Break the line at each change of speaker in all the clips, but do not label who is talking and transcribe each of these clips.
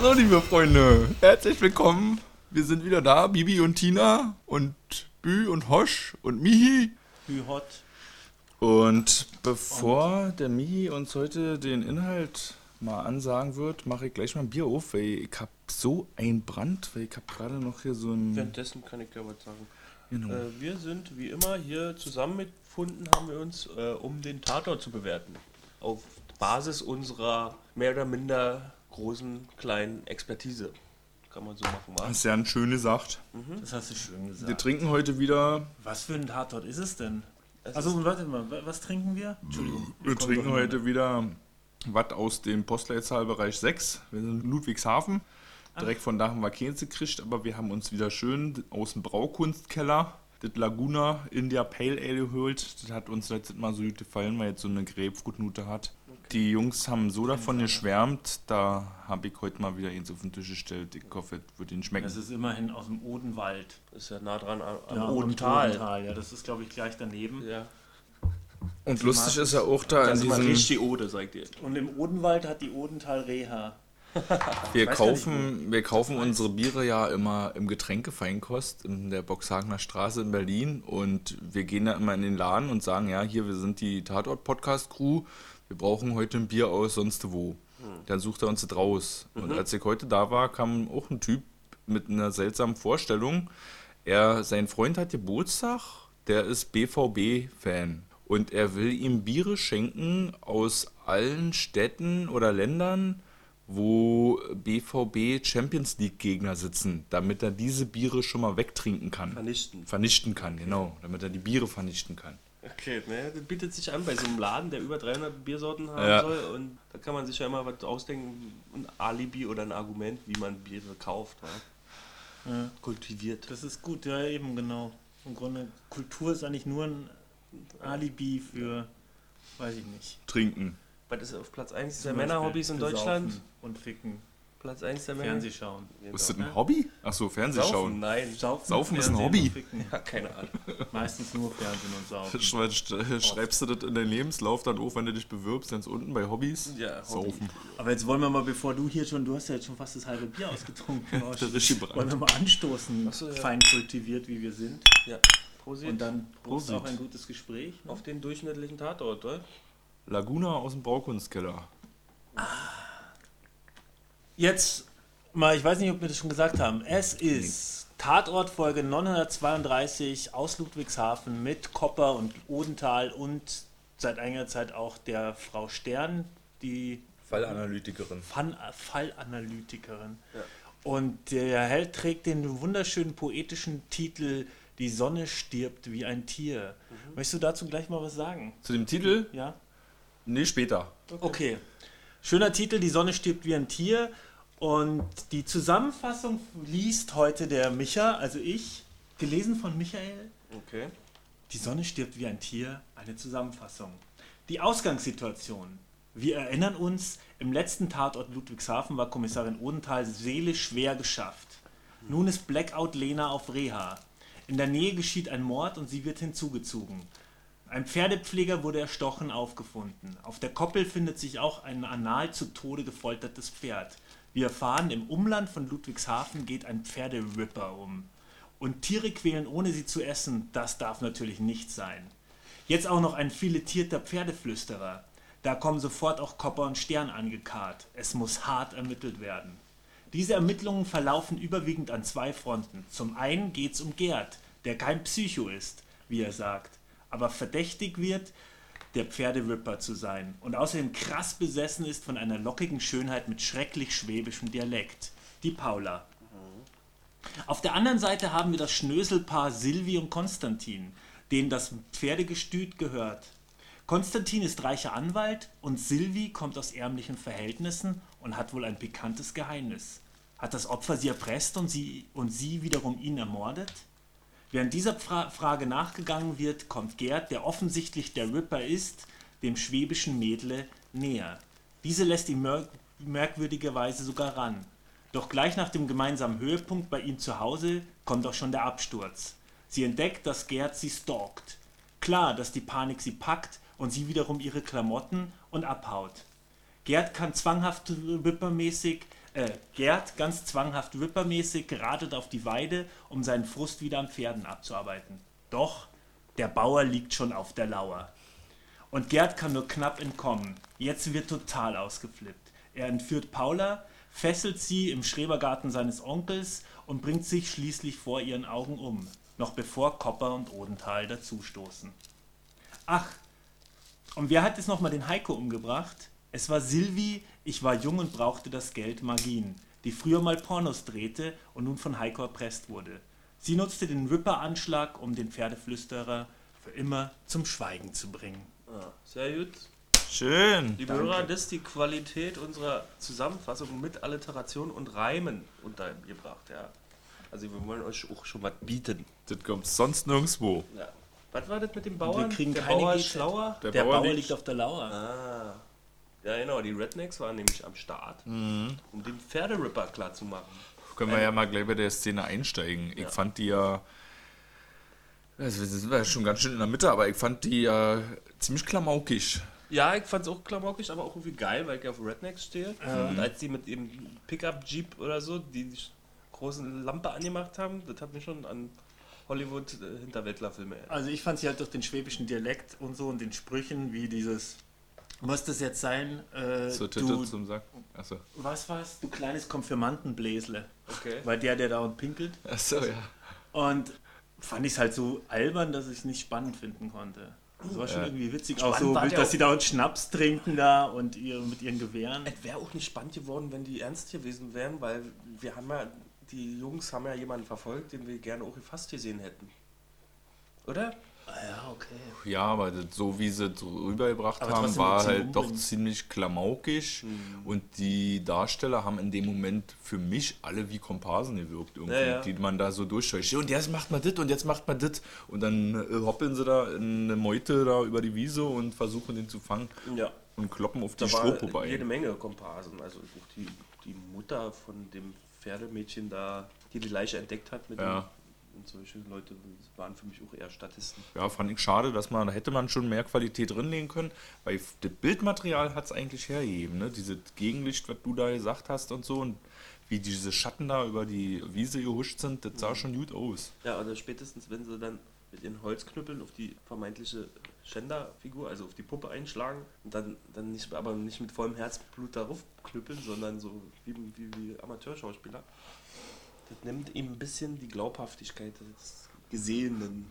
So, liebe Freunde, herzlich willkommen. Wir sind wieder da, Bibi und Tina und Bü und Hosch und Mihi.
Hü-Hot.
Und bevor der Mihi uns heute den Inhalt mal ansagen wird, mache ich gleich mal ein Bier auf, weil ich habe so einen Brand, weil ich habe gerade noch hier so ein...
Währenddessen kann ich ja was sagen.
Genau.
Äh, wir sind wie immer hier zusammengefunden, haben wir uns, äh, um den Tatort zu bewerten. Auf Basis unserer mehr oder minder großen, kleinen Expertise. Kann man so machen, wa?
Das ist ja eine schöne Sache.
Das hast du schön gesagt.
Wir trinken heute wieder,
was für ein Tatort ist es denn?
Es
Also warte mal, wa- was trinken wir? Entschuldigung.
wir trinken heute wieder was aus dem Postleitzahlbereich 6. Wir sind in Ludwigshafen. Direkt von da haben wir keins gekriegt, aber wir haben uns wieder schön aus dem Braukunstkeller das Laguna India Pale Ale geholt. Das hat uns letztes Mal so gut gefallen, weil jetzt so eine Grapefruitnote hat. Die Jungs haben so davon geschwärmt, da habe ich heute mal wieder eins auf den Tisch gestellt. Ich hoffe, es wird ihnen schmecken.
Das ist immerhin aus dem Odenwald.
Ist ja nah dran am, am
Ja,
Odental.
Odental. Ja, das ist glaube ich gleich daneben.
Ja,
Und lustig ist ja auch da
das
in diesem...
richtig Ode, sagt ihr.
Und im Odenwald hat die Odental Reha.
Wir kaufen, wir kaufen unsere Biere ja immer im Getränkefeinkost in der Boxhagener Straße in Berlin und wir gehen da immer in den Laden und sagen, ja, hier, wir sind die Tatort-Podcast-Crew, wir brauchen heute ein Bier aus sonst wo. Dann sucht er uns das raus. Und als ich heute da war, kam auch ein Typ mit einer seltsamen Vorstellung. Er, sein Freund hat Geburtstag, der ist BVB-Fan. Und er will ihm Biere schenken aus allen Städten oder Ländern, wo BVB Champions League Gegner sitzen, damit er diese Biere schon mal wegtrinken kann.
Vernichten.
Vernichten kann, genau. Damit er die Biere vernichten kann.
Okay, ne, das bietet sich an bei so einem Laden, der über 300 Biersorten haben
Ja.
soll. Und da kann man sich ja immer was ausdenken, ein Alibi oder ein Argument, wie man Biere kauft.
Ja,
Kultiviert.
das ist gut, ja eben genau. Im Grunde, Kultur ist eigentlich nur ein Alibi für, weiß ich nicht.
Trinken.
Was ist auf Platz 1 der Männerhobbys in Deutschland?
Und ficken.
Platz 1 der Männer.
Fernsehschauen.
Ist das ein Hobby? Achso,
Saufen?
Fernsehschauen.
Nein.
Saufen,
Saufen ist ein Hobby.
Ja, keine Ahnung.
Meistens nur Fernsehen und Saufen.
Sch- Schreibst du das in deinen Lebenslauf dann auf, wenn du dich bewirbst, ganz unten bei Hobbys?
Ja, Hobby.
Saufen.
Aber jetzt wollen wir mal, bevor du hier schon, du hast ja jetzt schon fast das halbe Bier ausgetrunken. Wollen wir mal anstoßen,
so, ja.
fein kultiviert, wie wir sind.
Ja. Prosit
Und dann Prost
Prosit.
auf ein gutes Gespräch. Ne?
auf den durchschnittlichen Tatort, oder?
Laguna aus dem Braukunstkeller.
Jetzt mal, ich weiß nicht, ob wir das schon gesagt haben. Es ist Tatort Folge 932 aus Ludwigshafen mit Kopper und Odental und seit einiger Zeit auch der Frau Stern, die
Fallanalytikerin.
Fan Fallanalytikerin.
Ja.
Und der Held trägt den wunderschönen poetischen Titel Die Sonne stirbt wie ein Tier. Möchtest du dazu gleich mal was sagen?
Zu dem Titel?
Ja?
Nee, später.
Okay. Schöner Titel, Die Sonne stirbt wie ein Tier. Und die Zusammenfassung liest heute der Micha, also ich, gelesen von Michael.
Okay.
Die Sonne stirbt wie ein Tier, eine Zusammenfassung. Die Ausgangssituation. Wir erinnern uns, im letzten Tatort Ludwigshafen war Kommissarin Odenthal seelisch schwer geschafft. Nun ist Blackout Lena auf Reha. In der Nähe geschieht ein Mord und sie wird hinzugezogen. Ein Pferdepfleger wurde erstochen aufgefunden. Auf der Koppel findet sich auch ein anal zu Tode gefoltertes Pferd. Wir erfahren, im Umland von Ludwigshafen geht ein Pferderipper um. Und Tiere quälen, ohne sie zu essen, das darf natürlich nicht sein. Jetzt auch noch ein filetierter Pferdeflüsterer. Da kommen sofort auch Kopper und Stern angekarrt. Es muss hart ermittelt werden. Diese Ermittlungen verlaufen überwiegend an zwei Fronten. Zum einen geht es um Gerd, der kein Psycho ist, wie er sagt, aber verdächtig wird, der Pferderipper zu sein und außerdem krass besessen ist von einer lockigen Schönheit mit schrecklich schwäbischem Dialekt, die Paula. Auf der anderen Seite haben wir das Schnöselpaar Silvi und Konstantin, denen das Pferdegestüt gehört. Konstantin ist reicher Anwalt und Silvi kommt aus ärmlichen Verhältnissen und hat wohl ein pikantes Geheimnis. Hat das Opfer sie erpresst und sie, und sie wiederum ihn ermordet? Während dieser Fra Frage nachgegangen wird, kommt Gerd, der offensichtlich der Ripper ist, dem schwäbischen Mädle näher. Diese lässt ihn mer merkwürdigerweise sogar ran. Doch gleich nach dem gemeinsamen Höhepunkt bei ihm zu Hause kommt auch schon der Absturz. Sie entdeckt, dass Gerd sie stalkt. Klar, dass die Panik sie packt und sie wiederum ihre Klamotten und abhaut. Gerd kann zwanghaft rippermäßig äh, Gerd ganz zwanghaft Rippermäßig geratet auf die Weide, um seinen Frust wieder an Pferden abzuarbeiten. Doch der Bauer liegt schon auf der Lauer. Und Gerd kann nur knapp entkommen. Jetzt wird total ausgeflippt. Er entführt Paula, fesselt sie im Schrebergarten seines Onkels und bringt sich schließlich vor ihren Augen um, noch bevor Kopper und Odenthal dazustoßen. Ach, und wer hat jetzt nochmal den Heiko umgebracht? Es war Silvi, ich war jung und brauchte das Geld Magin, die früher mal Pornos drehte und nun von Heiko erpresst wurde. Sie nutzte den Ripper-Anschlag, um den Pferdeflüsterer für immer zum Schweigen zu bringen.
Ah, sehr gut.
Schön.
Liebe Hörer, das ist die Qualität unserer Zusammenfassung mit Alliteration und Reimen untergebracht, ja. Also wir wollen euch auch schon was bieten.
Das kommt sonst nirgendwo.
Ja. Was war das mit dem Bauern?
Wir kriegen
der
keine
Bauer ist schlauer?
Der,
Der
Bauer,
Bauer
liegt-
liegt auf der Lauer.
Ah. Ja genau, die Rednecks waren nämlich am Start,
Mhm.
um den Pferderipper klar zu machen.
Können wir ja mal gleich bei der Szene einsteigen. Ich
Ja.
fand die ja. Also wir sind ja schon ganz schön in der Mitte, aber ich fand die ja ziemlich klamaukig.
Ja, ich fand's auch klamaukig, aber auch irgendwie geil, weil ich auf Rednecks stehe. Und als die mit ihrem Pickup-Jeep oder so die, die großen Lampe angemacht haben, das hat mich schon an Hollywood-Hinterwäldler-Filme erinnert.
Also ich fand sie halt durch den schwäbischen Dialekt und so und den Sprüchen wie dieses muss das jetzt sein? Äh,
So Titel
du,
zum Sack. Achso.
was war's? Du kleines Konfirmandenbläsle.
Okay.
Weil der, der da und pinkelt.
Achso, ja.
Und fand ich es halt so albern, dass ich es nicht spannend finden konnte. Das war schon
Ja.
irgendwie witzig.
Spannend
Auch so, wild, dass sie da und Schnaps trinken da und ihr, mit ihren Gewehren.
Es wäre auch nicht spannend geworden, wenn die ernst gewesen wären, weil wir haben ja, die Jungs haben ja jemanden verfolgt, den wir gerne auch fast gesehen hätten. Oder?
Ja, okay.
Ja, aber so wie sie es rübergebracht
Aber
haben, war halt doch
Umbringen.
ziemlich klamaukig.
Mhm.
Und die Darsteller haben in dem Moment für mich alle wie Komparsen gewirkt, irgendwie,
Ja, ja.
die man da so durchscheucht. Und jetzt macht man das und jetzt macht man das. Und dann äh, hoppeln sie da in eine Meute da über die Wiese und versuchen den zu fangen
Ja.
und kloppen auf die Strohpuppe ein.
jede Menge Komparsen. Also auch die, die Mutter von dem Pferdemädchen da, die die Leiche entdeckt hat mit
Ja.
dem, und solche Leute waren für mich auch eher Statisten.
Ja, fand ich schade, dass man, da hätte man schon mehr Qualität drinlegen können, weil das Bildmaterial hat es eigentlich hergegeben, ne? Dieses Gegenlicht, was du da gesagt hast und so und wie diese Schatten da über die Wiese gehuscht sind, das sah schon gut aus.
Ja, oder spätestens, wenn sie dann mit ihren Holzknüppeln auf die vermeintliche Schänderfigur, also auf die Puppe einschlagen und dann, dann nicht, aber nicht mit vollem Herzblut darauf knüppeln, sondern so wie, wie, wie Amateurschauspieler. Das nimmt ihm ein bisschen die Glaubhaftigkeit des Gesehenen.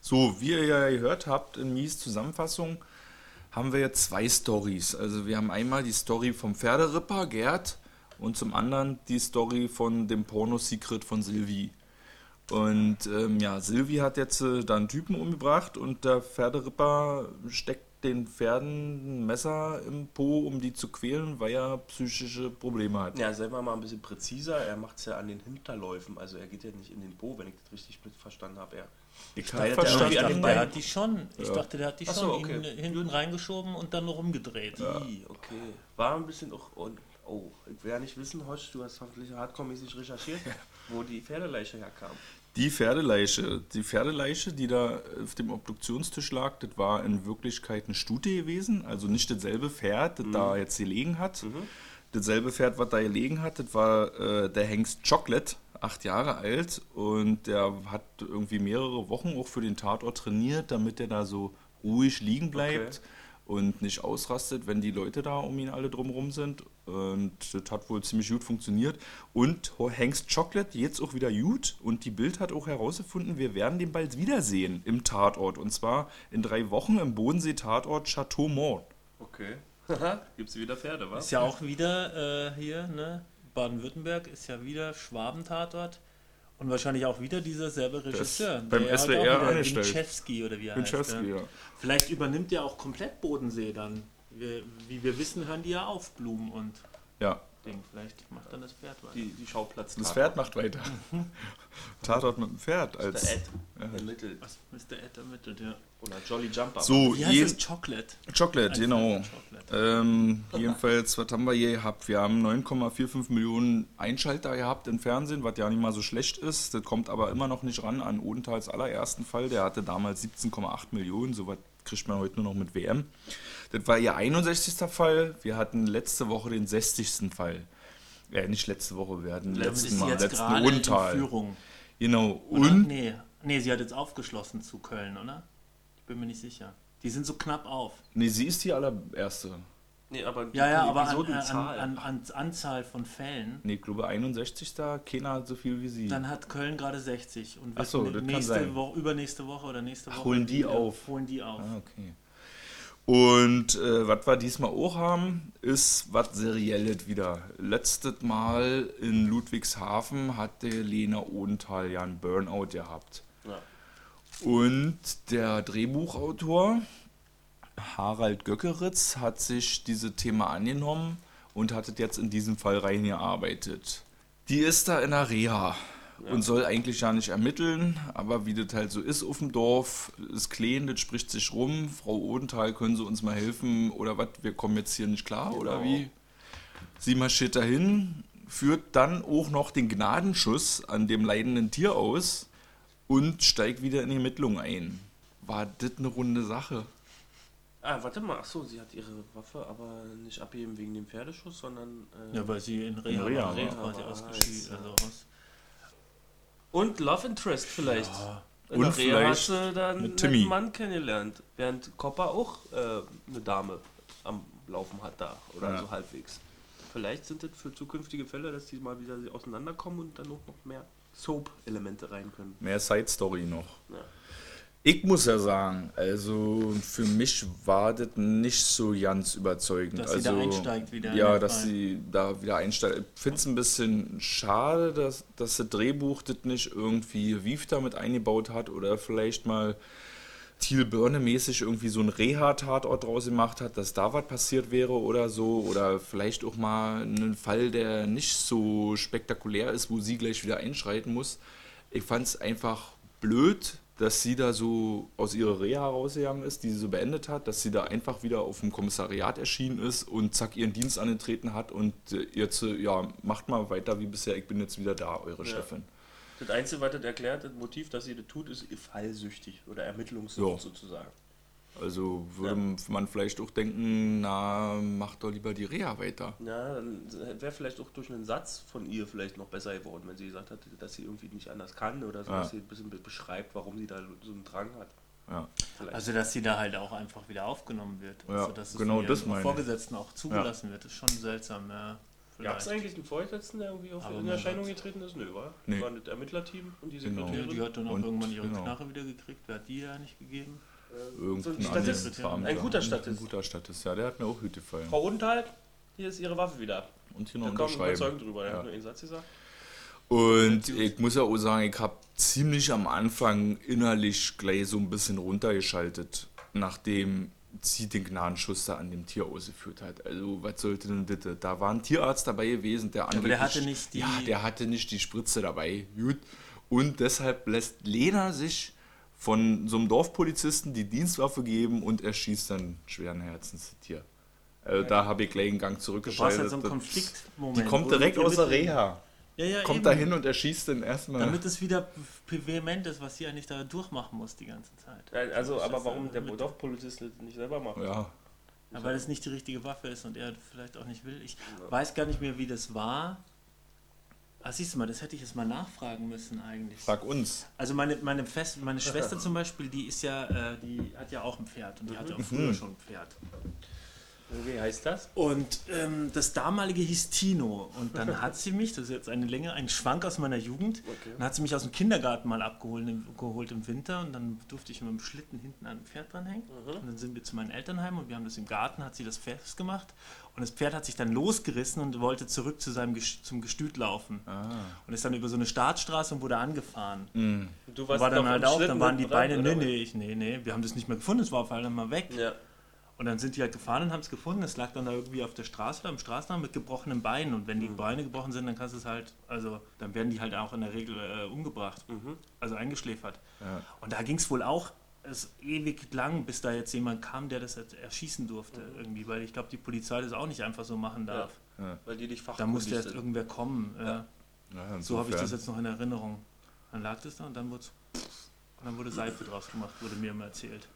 So, wie ihr ja gehört habt in Mies Zusammenfassung, haben wir jetzt zwei Stories. Also wir haben einmal die Story vom Pferderipper, Gerd, und zum anderen die Story von dem Porno-Secret von Sylvie. Und ähm, ja, Sylvie hat jetzt äh, da einen Typen umgebracht und der Pferderipper steckt den Pferden ein Messer im Po, um die zu quälen, weil er psychische Probleme hat.
Ja, seien wir mal ein bisschen präziser. Er macht es ja an den Hinterläufen. Also er geht ja nicht in den Po, wenn ich das richtig mit verstanden habe. Er
Ich
er
verstanden.
dachte, der
Beinen?
hat die schon. Ich
Ja.
dachte, der hat die schon
so, okay.
hinten reingeschoben und dann noch rumgedreht.
Die, okay. War ein bisschen auch. Und, oh, ich will ja nicht wissen, Hosch, du hast hoffentlich hardcore-mäßig recherchiert, wo die Pferdeleiche herkam.
Die Pferdeleiche, die Pferdeleiche, die da auf dem Obduktionstisch lag, das war in Wirklichkeit eine Stute gewesen, also nicht dasselbe Pferd, das da jetzt gelegen hat. Dasselbe Pferd, was da gelegen hat, das war äh, der Hengst Chocolate, acht Jahre alt. Und der hat irgendwie mehrere Wochen auch für den Tatort trainiert, damit er da so ruhig liegen bleibt und nicht ausrastet, wenn die Leute da um ihn alle drumherum sind. Und das hat wohl ziemlich gut funktioniert. Und Hengst Chocolate jetzt auch wieder gut. Und die Bild hat auch herausgefunden, wir werden den bald wiedersehen im Tatort. Und zwar in drei Wochen im Bodensee-Tatort Chateau Mort.
Okay. Gibt's wieder Pferde, was?
Ist ja auch wieder äh, hier, ne? Baden-Württemberg ist ja wieder Schwabentatort. Und wahrscheinlich auch wieder dieser selbe Regisseur.
beim
der
SWR
auch wieder
angestellt.
Winchewski oder wie er
Winchewski,
heißt.
ja.
Vielleicht übernimmt er auch komplett Bodensee dann. Wir, wie wir wissen, hören die ja auf, Blumen und
Ja,
Ding. Vielleicht macht dann das Pferd weiter.
Die, die Schauplatz.
das Pferd macht weiter. Tatort mit dem Pferd als.
Ed ermittelt.
Was Mr. Ed ermittelt, ja.
Oder Jolly Jumper.
So,
Wie heißt das? Chocolate.
Chocolate,
Ein
genau.
Chocolate.
Ähm, jedenfalls, was haben wir hier gehabt? Wir haben 9,45 Millionen Einschalter gehabt im Fernsehen, was ja nicht mal so schlecht ist. Das kommt aber immer noch nicht ran an Odenthals allerersten Fall. Der hatte damals 17,8 Millionen. So was kriegt man heute nur noch mit WM. Das war ihr 61. Fall. Wir hatten letzte Woche den 60. Fall. Ja, nicht letzte Woche, wir hatten
Damit
letzten Mal, letzten Untal.
Führung.
Genau.
Oder?
Und
Nee, nee, sie hat jetzt aufgeschlossen zu Köln, oder? Ich bin mir nicht sicher. Die sind so knapp auf.
nee, sie ist die allererste.
Nee, aber die
Ja, ja, aber an, an,
Episodenzahl.
an, an Anzahl von Fällen.
Nee, ich glaube 61 da, keiner hat so viel wie sie.
Dann hat Köln gerade 60 und
Ach so, das kann
nächste
sein.
Woche, übernächste Woche oder nächste
Ach,
Woche
holen die auf.
Holen die auf.
Ah, okay. Und äh, was wir diesmal auch haben, ist was Serielles wieder. Letztes Mal in Ludwigshafen hatte Lena Odenthal ja einen Burnout gehabt.
Ja.
Und der Drehbuchautor Harald Göckeritz hat sich dieses Thema angenommen und hat es jetzt in diesem Fall reingearbeitet. Die ist da in der Reha und soll eigentlich ja nicht ermitteln, aber wie das halt so ist auf dem Dorf, ist klein, das spricht sich rum. Frau Odenthal, können Sie uns mal helfen oder was? Wir kommen jetzt hier nicht klar oder
Genau.
wie? Sie marschiert dahin, führt dann auch noch den Gnadenschuss an dem leidenden Tier aus und steigt wieder in die Ermittlung ein. War das eine runde Sache?
Ah, warte mal, ach so, sie hat ihre Waffe aber nicht abheben wegen dem Pferdeschuss, sondern. Äh,
Ja, weil sie in Reha,
Reha
war,
war.
quasi
Reha war,
ausgeschieden.
ja.
Also aus.
Und Love Interest vielleicht.
Ja.
In
Und
Reha hast
vielleicht
du dann
mit
einen
Timmy.
netten Mann kennengelernt, während Copper auch äh, eine Dame am Laufen hat da oder
Ja.
so halbwegs. Vielleicht sind das für zukünftige Fälle, dass die mal wieder auseinanderkommen und dann auch noch mehr Soap-Elemente rein können.
Mehr Side Story noch.
Ja.
Ich muss ja sagen, also für mich war das nicht so ganz überzeugend.
Dass sie
also,
da einsteigt wieder
Ja, dass
Fall.
sie da wieder einsteigt. Ich finde es ein bisschen schade, dass, dass das Drehbuch das nicht irgendwie Wief damit eingebaut hat oder vielleicht mal Thiel Börne-mäßig irgendwie so ein Reha-Tatort draus gemacht hat, dass da was passiert wäre oder so. Oder vielleicht auch mal einen Fall, der nicht so spektakulär ist, wo sie gleich wieder einschreiten muss. Ich fand es einfach blöd, dass sie da so aus ihrer Reha rausgegangen ist, die sie so beendet hat, dass sie da einfach wieder auf dem Kommissariat erschienen ist und zack ihren Dienst angetreten hat und äh, jetzt, äh, ja, macht mal weiter wie bisher, ich bin jetzt wieder da, eure
Ja.
Chefin.
Das Einzige, was das erklärt, das Motiv, dass sie das tut, ist fallsüchtig oder Ermittlungssucht
Ja.
sozusagen.
Also würde man vielleicht auch denken, na, mach doch lieber die Reha weiter.
Ja, dann wäre vielleicht auch durch einen Satz von ihr vielleicht noch besser geworden, wenn sie gesagt hat, dass sie irgendwie nicht anders kann oder so,
Ja.
dass sie ein bisschen be- beschreibt, warum sie da so einen Drang hat.
Ja.
Also, dass sie da halt auch einfach wieder aufgenommen wird.
Ja,
also, dass es
genau
von
das meine ich.
Vorgesetzten auch zugelassen wird, ist schon seltsam. Ja,
Gab es eigentlich einen Vorgesetzten, der irgendwie auf in Erscheinung getreten ist? Nö, war?
Nee.
Das war das Ermittlerteam und die
Genau.
Ja,
Sekretärin.
die hat dann auch
Und-
irgendwann ihre
genau.
Knarre wieder gekriegt. Wer hat die ja nicht gegeben?
Äh,
Irgendein
so ein Statist. Ein guter Statist.
Ein guter Statist, ja, der hat mir auch gut gefallen.
Frau Odenthal, hier ist ihre Waffe wieder.
Und hier
Da
noch
kommen
unterschreiben.
überzeugend drüber. Er
Ja.
hat nur einen Satz gesagt.
Und ich muss ja auch sagen, ich habe ziemlich am Anfang innerlich gleich so ein bisschen runtergeschaltet, nachdem sie den Gnadenschuss da an dem Tier ausgeführt hat. Also, was sollte denn das? Da war ein Tierarzt dabei gewesen, der
aber der
angeblich-
hatte nicht die-
Ja, der hatte nicht die Spritze dabei. Gut. Und deshalb lässt Lena sich von so einem Dorfpolizisten die Dienstwaffe geben und er schießt dann schweren Herzens Tier. Also, da habe ich gleich einen Gang
Du brauchst
zurückgeschaltet.
halt so einen
Das-
Konfliktmoment.
die kommt
du
direkt aus der Reha.
Ja, ja,
Kommt
eben.
da hin und erschießt dann erstmal.
Damit es wieder vehement ist, was sie eigentlich da durchmachen muss die ganze Zeit.
Ja, Also, aber warum der Dorfpolizist das nicht selber macht?
Ja,
Ja, weil es nicht die richtige Waffe ist und er vielleicht auch nicht will. Ich weiß gar nicht mehr, wie das war. Ah, siehst du mal, das hätte ich jetzt mal nachfragen müssen eigentlich.
frag uns.
Also meine, meine, Fest, meine Schwester zum Beispiel, die ist ja, äh, die hat ja auch ein Pferd und die hatte auch früher schon ein Pferd.
Wie heißt das?
Und ähm, das damalige hieß Tino. Und dann hat sie mich, das ist jetzt eine Länge, ein Schwank aus meiner Jugend,
Okay.
dann hat sie mich aus dem Kindergarten mal abgeholt im, geholt im Winter und dann durfte ich mit dem Schlitten hinten an dem Pferd dranhängen. Und dann sind wir zu meinen Elternheim und wir haben das im Garten, hat sie das festgemacht. Und das Pferd hat sich dann losgerissen und wollte zurück zu seinem zum Gestüt laufen. Und ist dann über so eine Startstraße und wurde angefahren.
Mhm.
Du
war dann halt auch, dann waren die Beine, nee, nee, ich, nee, nee, wir haben das nicht mehr gefunden, es war auf einmal mal weg.
Ja.
Und dann sind die halt gefahren und haben es gefunden. Es lag dann da irgendwie auf der Straße oder am Straßenrand mit gebrochenen Beinen. Und wenn die Beine gebrochen sind, dann kannst du es halt, also dann werden die halt auch in der Regel äh, umgebracht, also eingeschläfert.
Ja.
Und da ging es wohl auch es ewig lang, bis da jetzt jemand kam, der das jetzt erschießen durfte irgendwie, weil ich glaube, die Polizei das auch nicht einfach so machen darf.
Weil die dich
Da musste
sind.
irgendwer kommen. Ja.
Ja,
So habe ich das jetzt noch in Erinnerung. Dann lag das da und dann wurde und dann wurde Seife draus gemacht, wurde mir immer erzählt.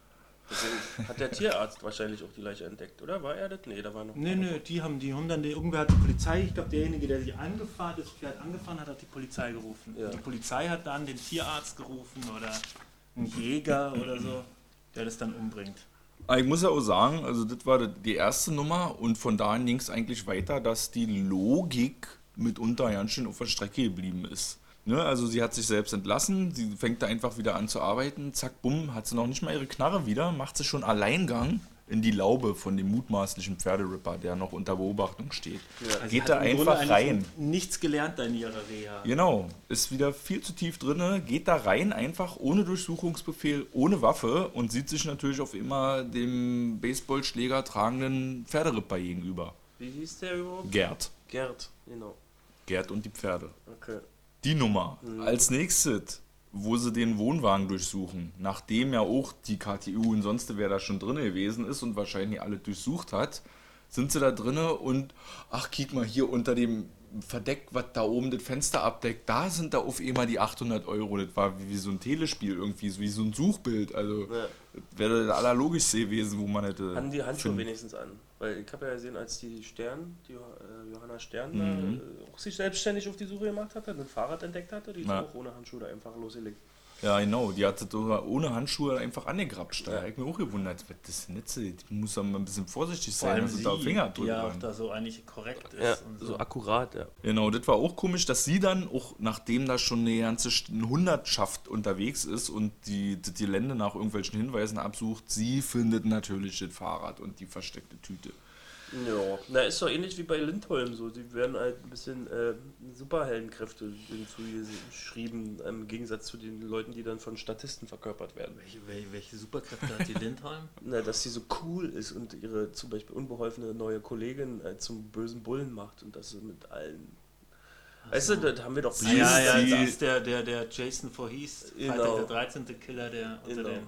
Deswegen hat der Tierarzt wahrscheinlich auch die Leiche entdeckt, oder? War er das? Nee, da war noch.
Nee, nee, die haben die Hunde, die, irgendwer hat die Polizei, ich glaube derjenige, der sie angefahren, das Pferd angefahren hat, hat die Polizei gerufen.
Ja.
Die Polizei hat dann den Tierarzt gerufen oder einen Jäger oder so, der das dann umbringt.
Aber Ich muss ja auch sagen, also das war die erste Nummer und von da an ging es eigentlich weiter, dass die Logik mitunter ganz schön auf der Strecke geblieben ist. Ne, also sie hat sich selbst entlassen, sie fängt da einfach wieder an zu arbeiten, zack, bumm, hat sie noch nicht mal ihre Knarre wieder, macht sie schon Alleingang in die Laube von dem mutmaßlichen Pferderipper, der noch unter Beobachtung steht.
Ja.
Also
Geht da einfach rein.
Nichts gelernt in ihrer Reha.
Genau, ist wieder viel zu tief drinne, geht da rein, einfach ohne Durchsuchungsbefehl, ohne Waffe und sieht sich natürlich auf immer dem Baseballschläger tragenden Pferderipper gegenüber.
Wie hieß der überhaupt?
Gerd.
Gerd, genau.
Gerd und die Pferde.
Okay.
Die Nummer. Als nächstes, wo sie den Wohnwagen durchsuchen, nachdem ja auch die KTU und sonst wer da schon drin gewesen ist und wahrscheinlich alle durchsucht hat, sind sie da drinne und ach, kick mal hier unter dem Verdeck, was da oben das Fenster abdeckt, da sind da auf einmal die 800 Euro. Das war wie, wie so ein Telespiel irgendwie, so wie so ein Suchbild. Also
Ja.
wäre das allerlogischste gewesen, wo man hätte.
Hatten die Handschuhe
finden-
wenigstens an. Weil ich habe ja gesehen, als die Stern, die äh, Johanna Stern,
Mhm.
da, äh, auch sich selbstständig auf die Suche gemacht hatte, ein Fahrrad entdeckt hatte, die ist
Ja.
auch ohne Handschuhe da einfach losgelegt.
Ja, genau. Die hat das ohne Handschuhe einfach angegrapscht. Da
Ja.
habe ich mir auch gewundert, was das ist denn jetzt? Die muss doch mal ein bisschen vorsichtig
Vor
sein, dass sie da Finger
die
drüber
ja da so eigentlich korrekt ist.
Ja,
und
so akkurat, ja.
Genau, das war auch komisch, dass sie dann, auch nachdem da schon eine ganze Hundertschaft unterwegs ist und die das Gelände nach irgendwelchen Hinweisen absucht, sie findet natürlich das Fahrrad und die versteckte Tüte.
Ja, na ist doch ähnlich wie bei Lindholm so. Die werden halt ein bisschen äh, Superheldenkräfte hinzugeschrieben, im Gegensatz zu den Leuten, die dann von Statisten verkörpert werden.
Welche, welche, welche Superkräfte hat die Lindholm?
Na, dass sie so cool ist und ihre zum Beispiel unbeholfene neue Kollegin äh, zum bösen Bullen macht und das so mit allen. Weißt du, das haben wir doch
Ah, ja, ja,
sie-
das ist der, der, der Jason Voorhees,
Genau.
Der 13. Killer, der unter
Genau.
den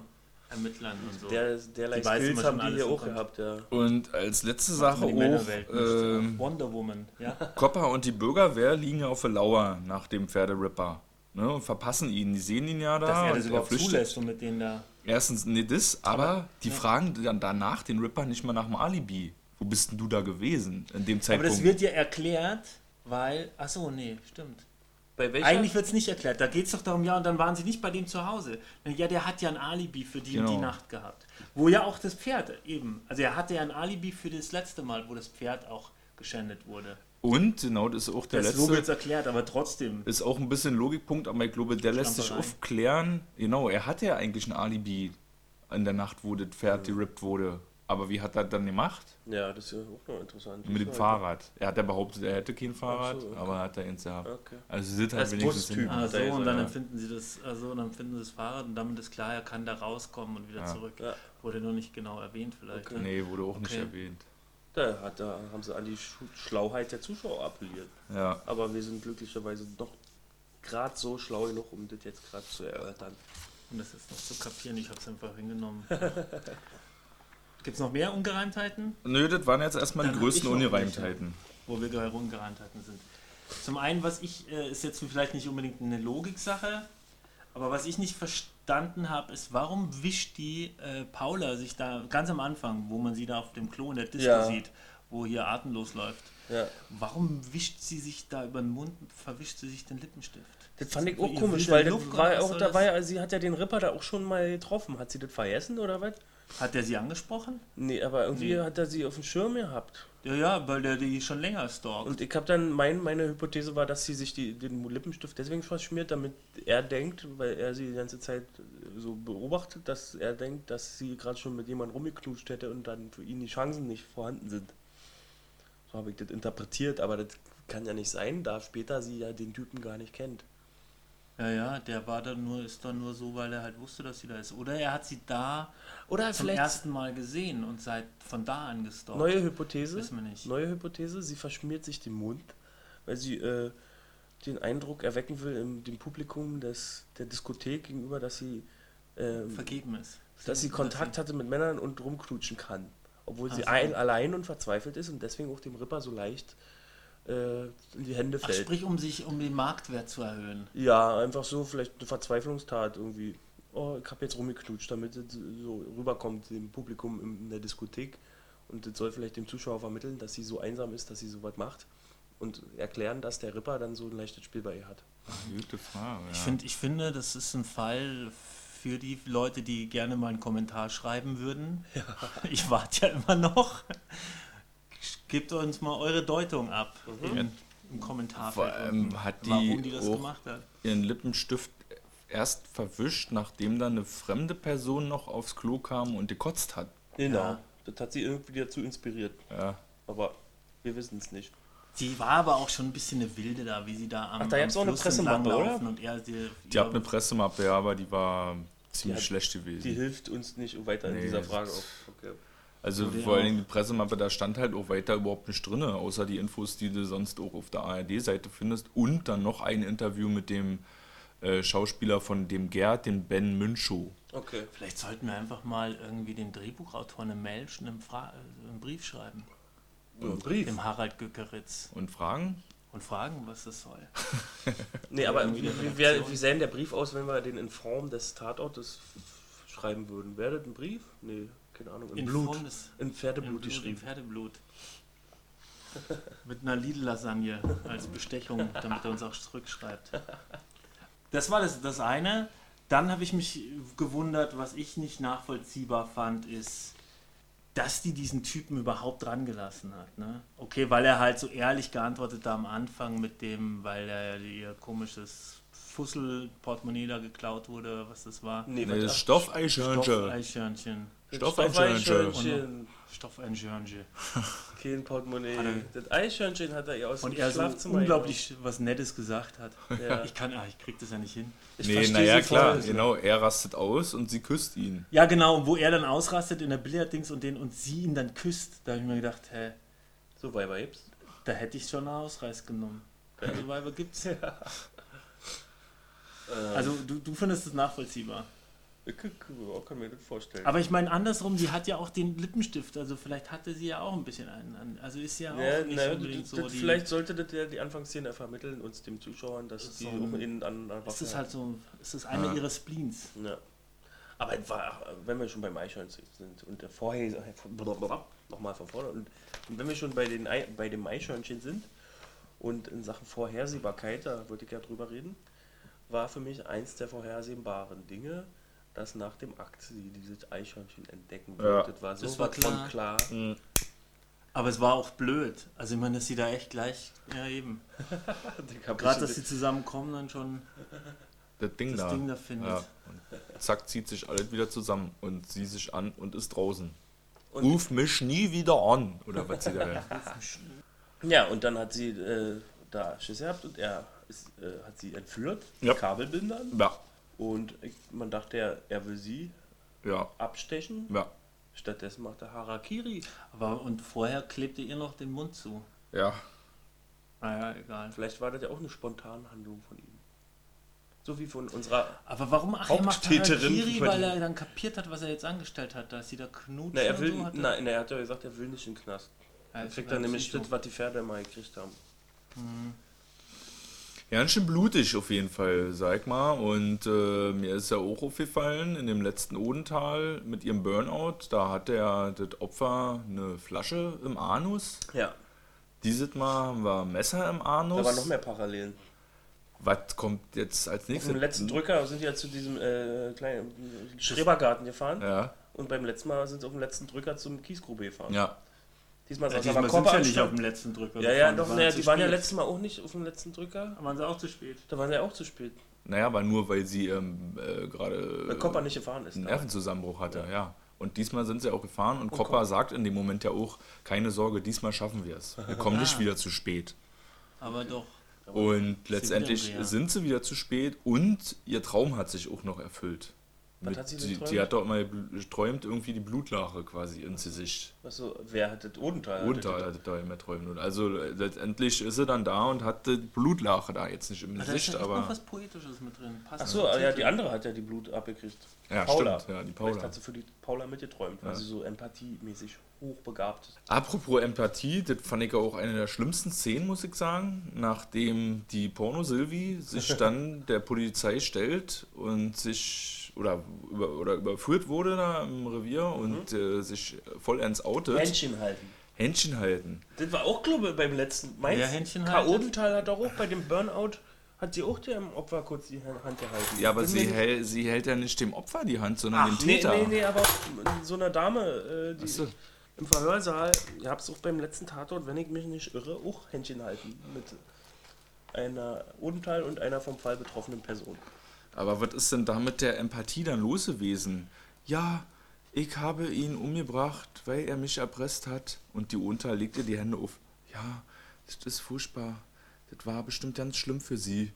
Ermittlern und so.
Der, derlei
Die weiß
Skills haben die hier auch gehabt, ja.
Und als letzte Sache auch, ähm,
Wonder Woman, ja.
Copper und die Bürgerwehr liegen ja auf der Lauer nach dem Pferderipper. Ne, und verpassen ihn. Die sehen ihn ja da.
Dass er
und
das überhaupt
flüchtet.
zulässt und mit denen da.
Erstens, nee, das, aber,
Aber,
die
ja.
fragen dann danach den Ripper nicht mal nach dem Alibi. Wo bist denn du da gewesen in dem
Aber
Zeitpunkt?
das wird ja erklärt, weil. Achso, nee, stimmt.
Bei welcher?
Eigentlich wird es nicht erklärt. Da geht es doch darum, ja, und dann waren sie nicht bei dem zu Hause. Ja, der hat ja ein Alibi für die und die
Genau.
Nacht gehabt. Wo ja auch das Pferd eben. Also er hatte ja ein Alibi für das letzte Mal, wo das Pferd auch geschändet wurde.
Und, genau, das ist auch der
Das so
letzte.
wird es erklärt, aber trotzdem.
ist auch ein bisschen Logikpunkt, aber ich glaube, der lässt sich aufklären. Genau, er hatte ja eigentlich ein Alibi in der Nacht, wo das Pferd gerippt wurde. Aber wie hat er dann gemacht?
Ja, das ist ja auch noch interessant.
Mit dem Fahrrad. Er hat ja behauptet, er hätte kein Fahrrad,
Ach so, okay.
aber hat er eins gehabt.
Okay.
Also sie sind halt
Als
wenigstens
Bustyp.
Ah, so, und dann
ja.
empfinden sie das, also dann finden sie das Fahrrad und damit ist klar, er kann da rauskommen und wieder
Ja.
zurück.
Ja.
Wurde nur nicht genau erwähnt vielleicht.
Okay.
Ne?
Nee, wurde auch nicht
Okay.
erwähnt.
Da, hat, da haben sie an die Schlauheit der Zuschauer appelliert.
Ja.
Aber wir sind glücklicherweise noch gerade so schlau genug, um das jetzt gerade zu erörtern.
Und das ist noch zu kapieren, ich habe es einfach hingenommen. Gibt es noch mehr Ungereimtheiten?
Nö, das waren jetzt erstmal die
Dann hab
größten Ungereimtheiten.
wo wir gerade Ungereimtheiten sind. Zum einen, was ich, äh, ist jetzt vielleicht nicht unbedingt eine Logiksache, aber was ich nicht verstanden habe, ist, warum wischt die äh, Paula sich da ganz am Anfang, wo man sie da auf dem Klo in der Disco
Ja.
sieht, wo hier atemlos läuft,
Ja.
warum wischt sie sich da über den Mund, verwischt sie sich den Lippenstift?
Das fand ich auch komisch, weil das
Look
war auch dabei,
das?
also sie hat ja den Ripper da auch schon mal getroffen. Hat sie das vergessen oder was?
Hat der sie angesprochen?
Nee, aber irgendwie
Nee.
hat er sie auf dem Schirm gehabt.
Ja, ja, weil der die schon länger stalkt.
Und ich habe dann, mein, meine Hypothese war, dass sie sich die, den Lippenstift deswegen verschmiert, damit er denkt, weil er sie die ganze Zeit so beobachtet, dass er denkt, dass sie gerade schon mit jemandem rumgeknutscht hätte und dann für ihn die Chancen nicht vorhanden sind. So habe ich das interpretiert, aber das kann ja nicht sein, da später sie ja den Typen gar nicht kennt.
Ja, ja, der war dann nur, ist dann nur so, weil er halt wusste, dass sie da ist. Oder er hat sie da
Oder
zum
vielleicht
ersten Mal gesehen und seit von da an gestalkt.
neue Hypothese.
Wissen wir nicht.
Neue Hypothese, sie verschmiert sich den Mund, weil sie äh, den Eindruck erwecken will im dem Publikum des, der Diskothek gegenüber, dass sie, ähm,
vergeben ist.
dass sie Kontakt hatte mit Männern und rumknutschen kann. Obwohl
Ach
sie
so.
ein, allein und verzweifelt ist und deswegen auch dem Ripper so leicht in die Hände
Ach,
fällt.
sprich, um sich, um den Marktwert zu erhöhen.
ja, einfach so vielleicht eine Verzweiflungstat irgendwie. oh, ich habe jetzt rumgeknutscht, damit es so rüberkommt dem Publikum in der Diskothek. Und das soll vielleicht dem Zuschauer vermitteln, dass sie so einsam ist, dass sie sowas macht. Und erklären, dass der Ripper dann so ein leichtes Spiel bei ihr hat.
Gute Frage.
Ich, find, ich finde, das ist ein Fall für die Leute, die gerne mal einen Kommentar schreiben würden. Ich warte ja immer noch. Gebt uns mal eure Deutung ab im, im Kommentar.
Vor allem hat die
warum die das
auch-
gemacht hat.
ihren Lippenstift erst verwischt, nachdem dann eine fremde Person noch aufs Klo kam und gekotzt hat.
Genau.
Ja.
Das hat sie irgendwie dazu inspiriert.
Ja.
Aber wir wissen es nicht.
Sie war aber auch schon ein bisschen eine Wilde da, wie sie da am,
Ach, da
am
gab's auch eine
Fluss
Pressemappe, oder?
laufen und er sie,
Die hat eine Pressemappe, ja, aber die war ziemlich
hat-
schlecht
Die
gewesen.
hilft uns nicht weiter in
Nee,
dieser
das-
Frage. Auf. Okay.
Also
Würde
vor allen. Dingen die Pressemappe, da stand halt auch weiter überhaupt nicht drin, außer die Infos, die du sonst auch auf der ARD-Seite findest. Und dann noch ein Interview mit dem äh, Schauspieler von dem Gerd, dem Ben Münchow.
okay.
Vielleicht sollten wir einfach mal irgendwie dem Drehbuchautor eine Mail, einen, Fra einen Brief schreiben.
Ein Brief.
Dem Harald Göckeritz.
Und fragen?
Und fragen, was das soll.
Nee, aber
Irgendwie
wie, wie,
Redaktion.
wie sähe denn der Brief aus, wenn wir den in Form des Tatortes schreiben würden? Wäre das ein Brief? Nee, keine Ahnung. In,
In
Blut.
Des-
in Pferdeblut
Blut, im
geschrieben.
Pferdeblut. Mit einer Lidl-Lasagne als Bestechung, damit er uns auch zurückschreibt. Das war das, das eine. Dann habe ich mich gewundert, was ich nicht nachvollziehbar fand, ist, dass die diesen Typen überhaupt dran gelassen hat. Ne? Okay, weil er halt so ehrlich geantwortet hat am Anfang mit dem, weil er ihr komisches Fussel-Portemonnaie da geklaut wurde, was das war.
Nee,
Nee, das
ach,
Stoffeichhörnchen.
Stoffeichhörnchen.
Stoffeichhörnchen.
Stoffeichhörnchen.
Stoffeichhörnchen.
Kein Portemonnaie.
Hat er-
Das Eichhörnchen hat er ihr aus
Und
dem
er so
Schlafzimmer
unglaublich was Nettes gesagt hat.
Ja.
Ich kann, ah, ich krieg das ja nicht hin.
Ich
nee, naja, klar,
voll.
genau. Er rastet aus und sie küsst ihn.
Ja, genau, wo er dann ausrastet in der Billarddings und den und sie ihn dann küsst, da habe ich mir gedacht, hä,
So Weiber gibt's.
da hätte ich schon einen Ausreiß genommen. Also Weiber gibt's.
Ähm,
Also du, du findest es nachvollziehbar.
Kann, mir das vorstellen.
Aber ich meine andersrum, die hat ja auch den Lippenstift, also vielleicht hatte sie ja auch ein bisschen einen. an- Also ist ja auch
Ja,
nicht
na,
unbedingt
das,
so
das, vielleicht sollte das ja die Anfangsszene vermitteln, uns dem Zuschauern, dass
ist
die
so
auch
ein-
in an, an
ist es halt so, ist es eine
Ja.
ihrer Spleens.
Ja. Aber es wenn wir schon beim Eichhörnchen sind und der vorher nochmal von vorne und, und wenn wir schon bei, den Ei, bei dem Eichhörnchen sind und in Sachen Vorhersehbarkeit, da wollte ich ja drüber reden, war für mich eins der vorhersehbaren Dinge, dass nach dem Akt sie dieses Eichhörnchen entdecken
Ja.
wird. Das war so
Das war
von klar.
Aber es war auch blöd. Also ich meine, dass sie da echt gleich, ja eben. Gerade, dass sie zusammenkommen, dann schon
Das Ding
das
da.
Ding da findet.
Ja. Und zack, zieht sich alles wieder zusammen und sie sich an und ist draußen.
Und-
Ruf mich nie wieder an. Oder was sie da.
Ja, und dann hat sie äh, da Schiss gehabt und er ist, äh, hat sie entführt,
Ja.
mit Kabelbindern.
ja,
Und man dachte, er, er will sie
ja,
abstechen.
ja,
Stattdessen macht er Harakiri.
Aber und vorher klebte ihr noch den Mund zu.
ja.
Naja, egal.
Vielleicht war das ja auch eine spontane Handlung von ihm. So wie von unserer.
Aber warum ach, er macht Harakiri, weil er dann kapiert hat, was er jetzt angestellt hat, dass sie da knutschen
Na, er will.
und so hat
nein, er hat ja gesagt, er will nicht in den Knast.
Ja,
Er kriegt dann nämlich das, was die Pferde mal gekriegt haben.
Ja, ganz schön blutig auf jeden Fall, sag mal. Und äh, mir ist ja auch aufgefallen, in dem letzten Odental mit ihrem Burnout, da hatte ja das Opfer eine Flasche im Anus.
Ja,
Dieses Mal haben wir ein Messer im Anus.
da waren noch mehr Parallelen.
Was kommt jetzt als
Auf
nächstes?
dem letzten Drücker sind die ja zu diesem äh, kleinen Schrebergarten gefahren.
Ja,
Und beim letzten Mal sind sie auf dem letzten Drücker zum Kiesgrube gefahren.
ja.
Diesmal
Ja,
saß
diesmal
aber
sind
Kopper
sie ja nicht auf dem letzten Drücker.
Ja, ja, doch,
waren
naja,
zu
die waren ja letztes Mal auch nicht auf dem letzten Drücker.
Waren sie auch zu spät.
Da waren sie ja auch zu spät.
Naja, aber nur weil sie ähm, äh, gerade
Weil Kopper nicht gefahren ist.
einen
da.
Nervenzusammenbruch hatte, ja. Und diesmal sind sie auch gefahren und,
Und
Kopper sagt in dem Moment ja auch, keine Sorge, diesmal schaffen wir es. Wir kommen nicht
Ah.
wieder zu spät.
Aber doch.
Und letztendlich
ja.
sind sie wieder zu spät und ihr Traum hat sich auch noch erfüllt.
Was hat sie
die, die hat doch mal geträumt, irgendwie die Blutlache quasi ins Gesicht.
Achso, wer hat das Odental?
Runter hat da immer träumt. Und also letztendlich ist sie dann da und hat die Blutlache da jetzt nicht im
Da ist
Gesicht,
ja echt noch
aber.
was Poetisches mit drin.
Achso, ja, die andere hat ja die Blut abgekriegt.
Ja,
Paula.
stimmt, ja, die
Vielleicht
Paula.
hat sie für die Paula mitgeträumt, weil
Ja.
sie so empathiemäßig hochbegabt ist.
Apropos Empathie, das fand ich auch eine der schlimmsten Szenen, muss ich sagen, nachdem die Porno-Silvi sich dann der Polizei stellt und sich sich oder, über, oder überführt wurde da im Revier und äh, sich vollends outet.
Händchen halten.
Händchen halten.
Das war auch, glaube ich, beim letzten. Meinst
Wer Händchen
K.
haltet?
Odenthal hat doch auch bei dem Burnout, hat sie auch dem Opfer kurz die Hand gehalten.
Ja, aber sie, hält, sie hält ja nicht dem Opfer die Hand, sondern dem
nee,
Täter.
nee, nee, aber so einer Dame, äh, die
Ach so.
im Verhörsaal, ihr habt es auch beim letzten Tatort, wenn ich mich nicht irre, auch Händchen halten mit einer Odenthal und einer vom Fall betroffenen Person.
Aber was ist denn da mit der Empathie dann los gewesen? Ja, ich habe ihn umgebracht, weil er mich erpresst hat. Und die Unter legte die Hände auf. Ja, das ist furchtbar. Das war bestimmt ganz schlimm für sie.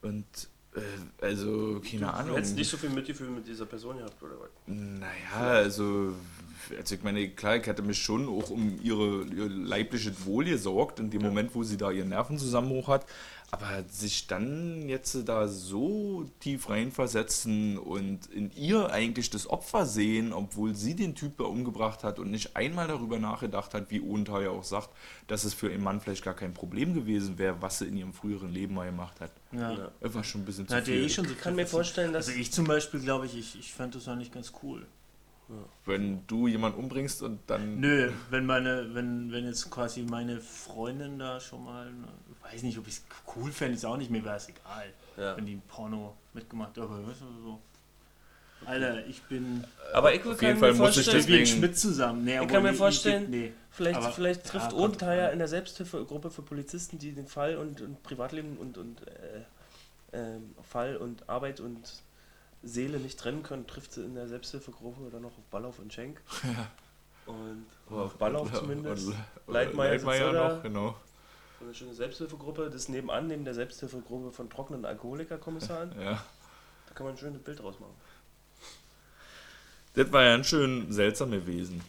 Und, äh, also, keine
Du
Ahnung.
hättest nicht so viel Mitgefühl mit dieser Person gehabt, oder was?
Naja, also, also ich meine, klar, ich hätte mich schon auch um ihre, ihr leibliches Wohl gesorgt, in dem Moment, wo sie da ihren Nervenzusammenbruch hat. Aber sich dann jetzt da so tief reinversetzen und in ihr eigentlich das Opfer sehen, obwohl sie den Typ umgebracht hat und nicht einmal darüber nachgedacht hat, wie Ohntal ja auch sagt, dass es für ihren Mann vielleicht gar kein Problem gewesen wäre, was sie in ihrem früheren Leben mal gemacht hat.
Ja.
Ja.
Das war schon ein bisschen zu
Hat ja
viel.
eh schon so
Ich kann mir vorstellen, dass
Also ich zum Beispiel glaube ich, ich, ich fand das eigentlich ganz cool.
Wenn du jemanden umbringst und dann...
Nö, wenn meine, wenn, wenn jetzt quasi meine Freundin da schon mal, ne, weiß nicht, ob ich es cool fände, ist auch nicht, mir wäre es egal,
Ja.
wenn die Porno mitgemacht aber weißt du, so. Alter, ich bin
Aber ich
Auf jeden
mir
Fall muss ich
vorstellen,
Deswegen-
wie Schmidt zusammen. Nee,
Ich kann mir
die-
vorstellen,
nee.
Vielleicht,
Aber-
vielleicht trifft Odenthal ja
rein.
in der Selbsthilfegruppe für Polizisten, die den Fall und, und Privatleben und, und äh, ähm, Fall und Arbeit und Seele nicht trennen können, trifft sie in der Selbsthilfegruppe dann noch auf Ballauf und Schenk. Und oder auf Ballauf zumindest.
Und-
Leitmeier sitzt
Leitmeier
da.
noch, genau.
So eine schöne Selbsthilfegruppe, das ist nebenan, neben der Selbsthilfegruppe von trockenen Alkoholikerkommissaren.
Ja.
Da kann man ein schönes Bild draus machen.
Das war ja ein schön seltsam gewesen.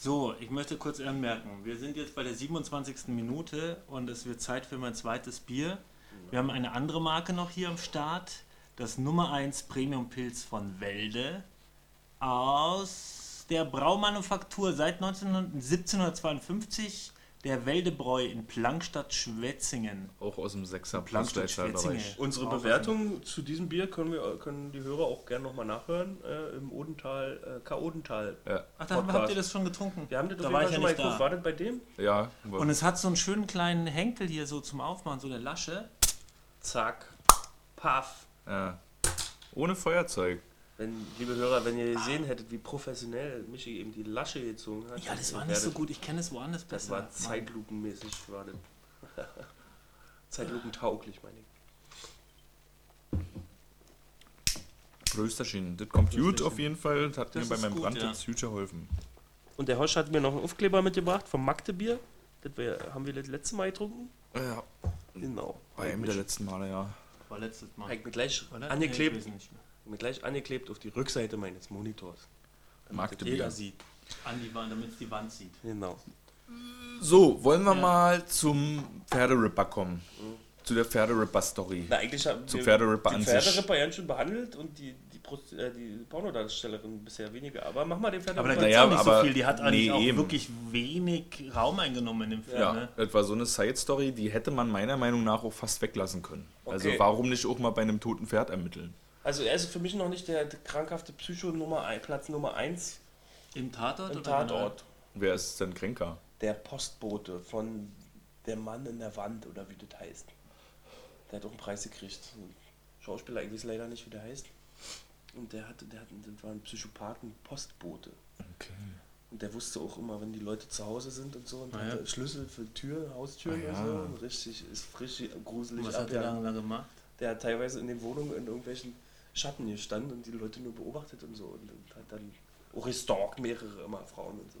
So, ich möchte kurz anmerken, wir sind jetzt bei der 27. Minute und es wird Zeit für mein zweites Bier. Wir haben eine andere Marke noch hier am Start, das Nummer 1 Premium Pilz von Welde aus der Braumanufaktur seit 19, 1752, der Weldebräu in Plankstadt-Schwetzingen.
Auch aus dem Sechser
Plankstadt Schwetzingen.
Unsere
Auch
Bewertung zu diesem Bier können, wir, können die Hörer auch gerne nochmal nachhören äh, im Odental, äh, K. Odental.
Ja,
Ach, da
Podcast.
habt ihr das schon getrunken?
Wir haben das
da war ich ja
schon mal
nicht
geguckt.
da.
War das bei dem?
ja.
Und es hat so einen schönen kleinen Henkel hier so zum Aufmachen, so eine Lasche.
Zack. Paff.
Ja. Ohne Feuerzeug.
Wenn, liebe Hörer, wenn ihr gesehen hättet, wie professionell Michi eben die Lasche gezogen hat.
Ja, das war nicht so gut. Ich kenne es woanders
Das
besser.
war
Mann.
zeitlupenmäßig. War das. Zeitlupentauglich, meine ich.
Prösterchen. Das kommt gut auf jeden Fall. Das hat
Das
mir bei meinem
gut,
Brand
ja.
jetzt gut geholfen.
Und der Hosch hat mir noch einen Aufkleber mitgebracht vom Magdebier. Das haben wir das letzte Mal getrunken.
Ja,
Genau.
bei einem der letzten Male, ja.
War letztes Mal.
Hat mir gleich
Oder?
angeklebt,
Nee, ich nicht mehr.
mir gleich angeklebt auf die Rückseite meines Monitors. Damit
Magdebier.
jeder sieht.
An die Wand, damit es die Wand sieht.
Genau.
So, wollen wir
Ja.
mal zum Pferderipper kommen. Zu der Pferderipper-Story.
Na, eigentlich haben
Zum
wir
Pferderipper
die. Pferderipper ganz schön behandelt und die, die, Prost, äh, die Pornodarstellerin bisher weniger. Aber mach mal den
Aber gibt es
Naja,
auch nicht
aber-
so viel. Die hat eigentlich
nee,
auch
eben.
wirklich wenig Raum eingenommen in dem Film.
Ja,
Ne?
das war so eine Side-Story, die hätte man meiner Meinung nach auch fast weglassen können. Also
Okay.
warum nicht auch mal bei einem toten Pferd ermitteln?
Also er ist für mich noch nicht der krankhafte Psycho Nummer ein, Platz Nummer 1
Im Tatort?
im
oder
Tatort.
Wer ist denn kränker?
Der Postbote von Der Mann in der Wand oder wie das heißt. Der hat auch einen Preis gekriegt. Schauspieler, ich weiß leider nicht, wie der heißt. Und der hatte, der hatte, das war ein Psychopathen Postbote.
Okay.
Und der wusste auch immer, wenn die Leute zu Hause sind und so und
Ah, ja.
hatte Schlüssel für Tür, Haustüren
Ah,
und
ja.
so. Und richtig, ist richtig gruselig.
Was hat der da gemacht?
Der hat teilweise in den Wohnungen in irgendwelchen Schatten gestanden und die Leute nur beobachtet und so. Und, und hat dann auch gestalkt, mehrere immer Frauen und so.